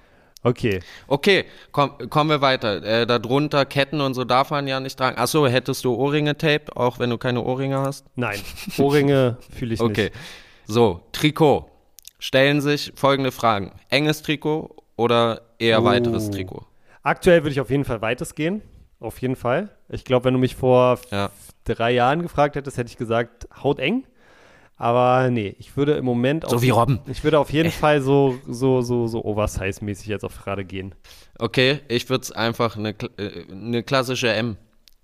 Okay. Okay, komm, kommen wir weiter. Äh, darunter Ketten und so darf man ja nicht tragen. Achso, hättest du Ohrringe-Tape, auch wenn du keine Ohrringe hast? Nein, <laughs> Ohrringe fühle ich okay. nicht. Okay, so, Trikot. Stellen sich folgende Fragen. Enges Trikot oder eher oh. weiteres Trikot? Aktuell würde ich auf jeden Fall weites gehen. Auf jeden Fall. Ich glaube, wenn du mich vor ja. drei Jahren gefragt hättest, hätte ich gesagt, haut eng. Aber nee, ich würde im Moment So wie Robben. Ich würde auf jeden Fall so, so, so, so Oversize-mäßig jetzt auf gerade gehen. Okay, ich würde es einfach eine, äh, eine klassische M.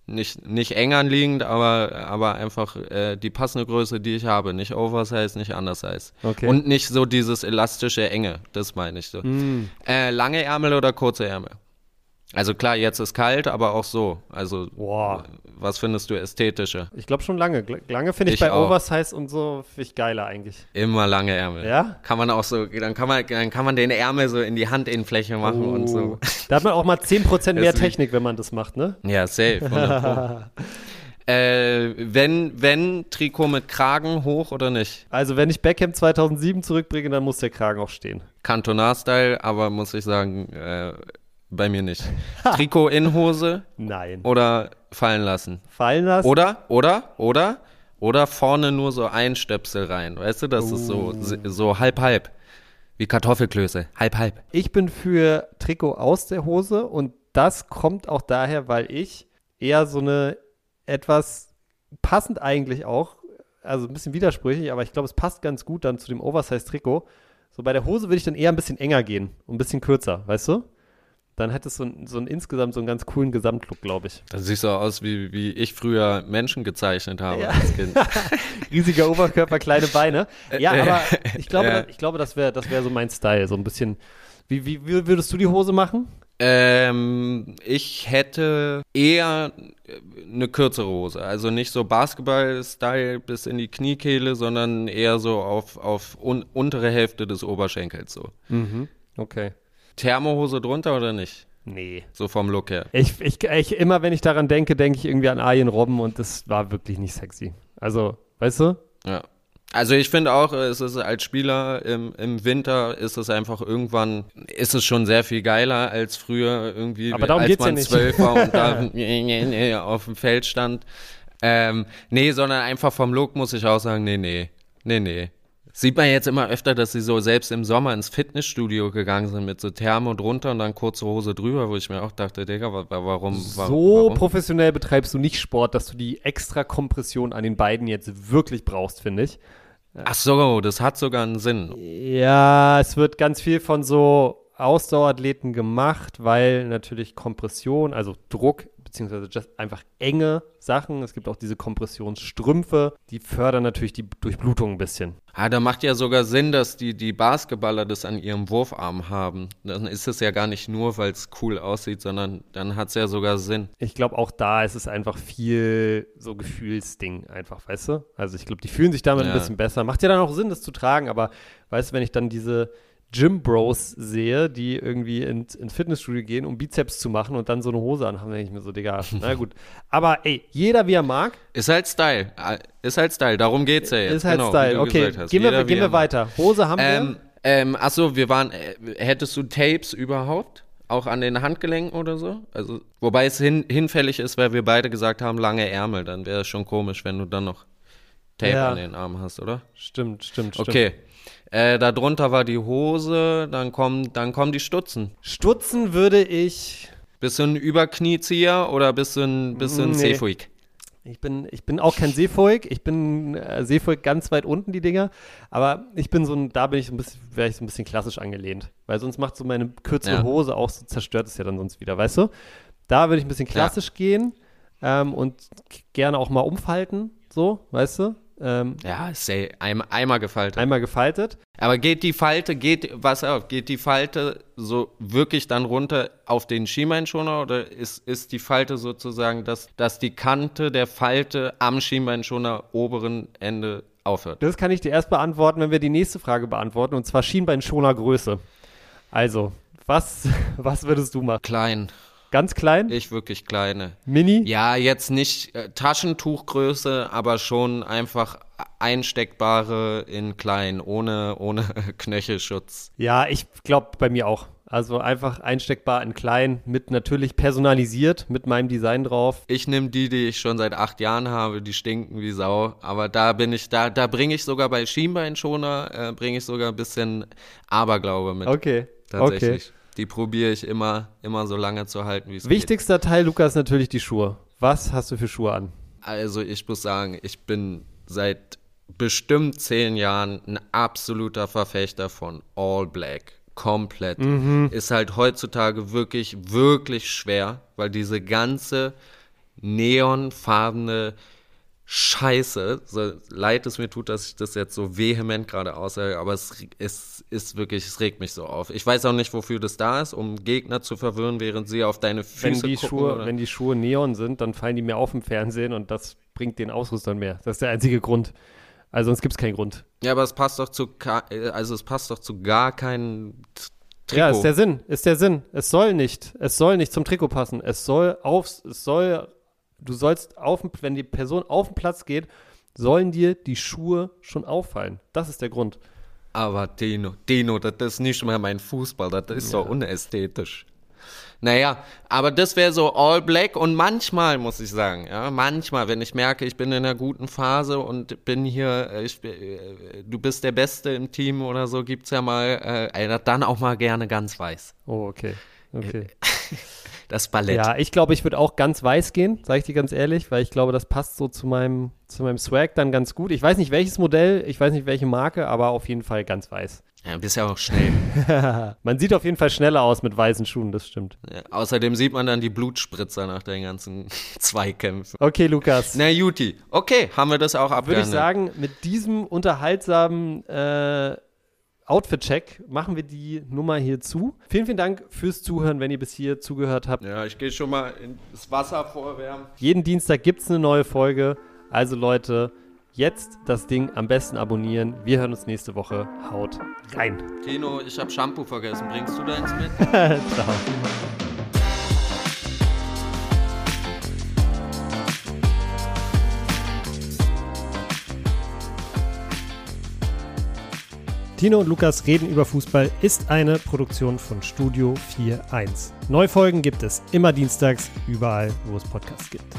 Nicht, nicht eng anliegend, aber, aber einfach äh, die passende Größe, die ich habe. Nicht Oversize, nicht Undersize. Okay. Und nicht so dieses elastische Enge, das meine ich so. Mm. Äh, lange Ärmel oder kurze Ärmel? Also klar, jetzt ist kalt, aber auch so. Also Boah. was findest du ästhetischer? Ich glaube schon lange. Lange finde ich, ich, bei auch. Oversize und so ich geiler eigentlich. Immer lange Ärmel. Ja? Kann man auch so, dann kann man, dann kann man den Ärmel so in die Handinnenfläche machen oh. und so. Da hat man auch mal 10% <laughs> mehr Technik, wenn man das macht, ne? Ja, safe. <laughs> äh, wenn, wenn Trikot mit Kragen hoch oder nicht? Also wenn ich Beckham 2007 zurückbringe, dann muss der Kragen auch stehen. Kantonar-Style, aber muss ich sagen, äh, bei mir nicht. <laughs> Trikot in Hose? Nein. Oder fallen lassen? Fallen lassen? Oder, oder, oder, oder vorne nur so ein Stöpsel rein. Weißt du, das uh. ist so, so halb, halb. Wie Kartoffelklöße. Halb, halb. Ich bin für Trikot aus der Hose und das kommt auch daher, weil ich eher so eine etwas passend eigentlich auch, also ein bisschen widersprüchlich, aber ich glaube, es passt ganz gut dann zu dem Oversize-Trikot. So bei der Hose würde ich dann eher ein bisschen enger gehen und ein bisschen kürzer, weißt du? Dann hat es so, so einen insgesamt so einen ganz coolen Gesamtlook, glaube ich. Dann siehst du aus, wie, wie ich früher Menschen gezeichnet habe ja. als Kind. <laughs> Riesiger Oberkörper, kleine Beine. Ja, aber <laughs> ich glaube, ja. ich glaube das wäre das wär so mein Style. So ein bisschen. Wie, wie, wie würdest du die Hose machen? Ähm, ich hätte eher eine kürzere Hose. Also nicht so Basketball-Style bis in die Kniekehle, sondern eher so auf, auf un untere Hälfte des Oberschenkels so. Mhm. Okay. Thermohose drunter oder nicht? Nee. So vom Look her. Ich, ich, ich, immer wenn ich daran denke, denke ich irgendwie an Arjen Robben und das war wirklich nicht sexy. Also, weißt du? Ja. Also ich finde auch, es ist als Spieler im, im Winter ist es einfach irgendwann, ist es schon sehr viel geiler als früher irgendwie, Aber darum als geht's man ja zwölf war und da <laughs> <laughs> auf dem Feld stand. Ähm, nee, sondern einfach vom Look muss ich auch sagen, nee, nee, nee, nee. Sieht man jetzt immer öfter, dass sie so selbst im Sommer ins Fitnessstudio gegangen sind mit so Thermo drunter und dann kurze Hose drüber, wo ich mir auch dachte, Digga, warum? So warum? professionell betreibst du nicht Sport, dass du die extra Kompression an den beiden jetzt wirklich brauchst, finde ich. Ach so, das hat sogar einen Sinn. Ja, es wird ganz viel von so Ausdauerathleten gemacht, weil natürlich Kompression, also Druck beziehungsweise just einfach enge Sachen. Es gibt auch diese Kompressionsstrümpfe, die fördern natürlich die Durchblutung ein bisschen. Ah, da macht ja sogar Sinn, dass die, die Basketballer das an ihrem Wurfarm haben. Dann ist es ja gar nicht nur, weil es cool aussieht, sondern dann hat es ja sogar Sinn. Ich glaube, auch da ist es einfach viel so Gefühlsding einfach, weißt du? Also ich glaube, die fühlen sich damit ja. ein bisschen besser. Macht ja dann auch Sinn, das zu tragen, aber weißt du, wenn ich dann diese Gym Bros sehe, die irgendwie ins in Fitnessstudio gehen, um Bizeps zu machen und dann so eine Hose anhaben, denke ich mir so, Digga, <laughs> na gut. Aber ey, jeder wie er mag. Ist halt Style. Ist halt Style, darum geht's ja jetzt. Ist halt genau, Style, okay. Gehen wir, gehen wir weiter. Hose haben ähm, wir. Ähm, achso, wir waren, äh, hättest du Tapes überhaupt? Auch an den Handgelenken oder so? Also, wobei es hin, hinfällig ist, weil wir beide gesagt haben, lange Ärmel, dann wäre es schon komisch, wenn du dann noch Tape ja. an den Armen hast, oder? Stimmt, stimmt, stimmt. Okay. Äh, darunter war die Hose, dann kommen, dann kommen die Stutzen. Stutzen würde ich. Bist du ein Überkniezieher oder bist du ein, bist du ein Nee. Seefuig? Ich bin, ich bin auch kein Seefolk. Ich bin äh, Seefolk ganz weit unten, die Dinger. Aber ich bin so ein, da bin ich so ein bisschen, wäre ich so ein bisschen klassisch angelehnt. Weil sonst macht so meine kürzere Ja. Hose auch so, zerstört es ja dann sonst wieder, weißt du? Da würde ich ein bisschen klassisch gehen ähm, und gerne auch mal umfalten, so, weißt du? Ähm, Ja, ist sehr, einmal, einmal gefaltet. einmal gefaltet. Aber geht die Falte, geht, was auf, geht die Falte so wirklich dann runter auf den Schienbeinschoner oder ist, ist die Falte sozusagen, dass, dass die Kante der Falte am Schienbeinschoner oberen Ende aufhört? Das kann ich dir erst beantworten, wenn wir die nächste Frage beantworten, und zwar Schienbeinschoner Größe. Also, was, <laughs> was würdest du machen? Klein, Ganz klein? ich wirklich kleine. Mini? Ja, jetzt nicht äh, Taschentuchgröße, aber schon einfach einsteckbare in klein, ohne, ohne <laughs> Knöchelschutz. Ja, ich glaube bei mir auch. Also einfach einsteckbar in klein, mit natürlich personalisiert, mit meinem Design drauf. Ich nehme die, die ich schon seit acht Jahren habe, die stinken wie Sau. Aber da bin ich, da, da bringe ich sogar bei Schienbeinschoner, äh, bringe ich sogar ein bisschen Aberglaube mit. Okay. Tatsächlich. Die probiere ich immer, immer so lange zu halten, wie es geht. Wichtigster Teil, Lukas, natürlich die Schuhe. Was hast du für Schuhe an? Also ich muss sagen, ich bin seit bestimmt zehn Jahren ein absoluter Verfechter von All Black. Komplett. Ist halt heutzutage wirklich, wirklich schwer, weil diese ganze neonfarbene Scheiße, so leid es mir tut, dass ich das jetzt so vehement gerade aussage, aber es, es ist wirklich, es regt mich so auf. Ich weiß auch nicht, wofür das da ist, um Gegner zu verwirren, während sie auf deine Wenn Füße die, gucken. Schuhe, oder? wenn die Schuhe Neon sind, dann fallen die mir auf im Fernsehen und das bringt den Ausrüstern mehr. Das ist der einzige Grund. Also sonst gibt es keinen Grund. Ja, aber es passt doch zu, also es passt doch zu gar keinem T- Trikot. Ja, ist der Sinn, ist der Sinn. Es soll nicht, es soll nicht zum Trikot passen. Es soll aufs, es soll, du sollst auf, wenn die Person auf den Platz geht, sollen dir die Schuhe schon auffallen. Das ist der Grund. aber Dino, Dino, das ist nicht mehr mein Fußball, das ist so unästhetisch. Naja, aber das wäre so all black und manchmal muss ich sagen, ja, manchmal, wenn ich merke, ich bin in einer guten Phase und bin hier, äh, ich, äh, du bist der Beste im Team oder so, gibt's ja mal, äh, dann auch mal gerne ganz weiß. Oh, okay. Okay. <laughs> Das Ballett. Ja, ich glaube, ich würde auch ganz weiß gehen, sage ich dir ganz ehrlich, weil ich glaube, das passt so zu meinem, zu meinem Swag dann ganz gut. Ich weiß nicht welches Modell, ich weiß nicht welche Marke, aber auf jeden Fall ganz weiß. Ja, bist ja auch schnell. <laughs> Man sieht auf jeden Fall schneller aus mit weißen Schuhen, das stimmt. Ja, außerdem sieht man dann die Blutspritzer nach den ganzen <laughs> Zweikämpfen. Okay, Lukas. Na Juti, okay, haben wir das auch Würde abgehandelt. ich sagen, mit diesem unterhaltsamen äh, Outfit-Check machen wir die Nummer hier zu. Vielen, vielen Dank fürs Zuhören, wenn ihr bis hier zugehört habt. Ja, ich gehe schon mal ins Wasser vorwärmen. Jeden Dienstag gibt es eine neue Folge. Also Leute, jetzt das Ding am besten abonnieren. Wir hören uns nächste Woche. Haut rein. Tino, ich habe Shampoo vergessen. Bringst du deins mit? <laughs> Ciao. Tino und Lukas reden über Fußball ist eine Produktion von Studio 41. Neue Folgen gibt es immer dienstags, überall, wo es Podcasts gibt.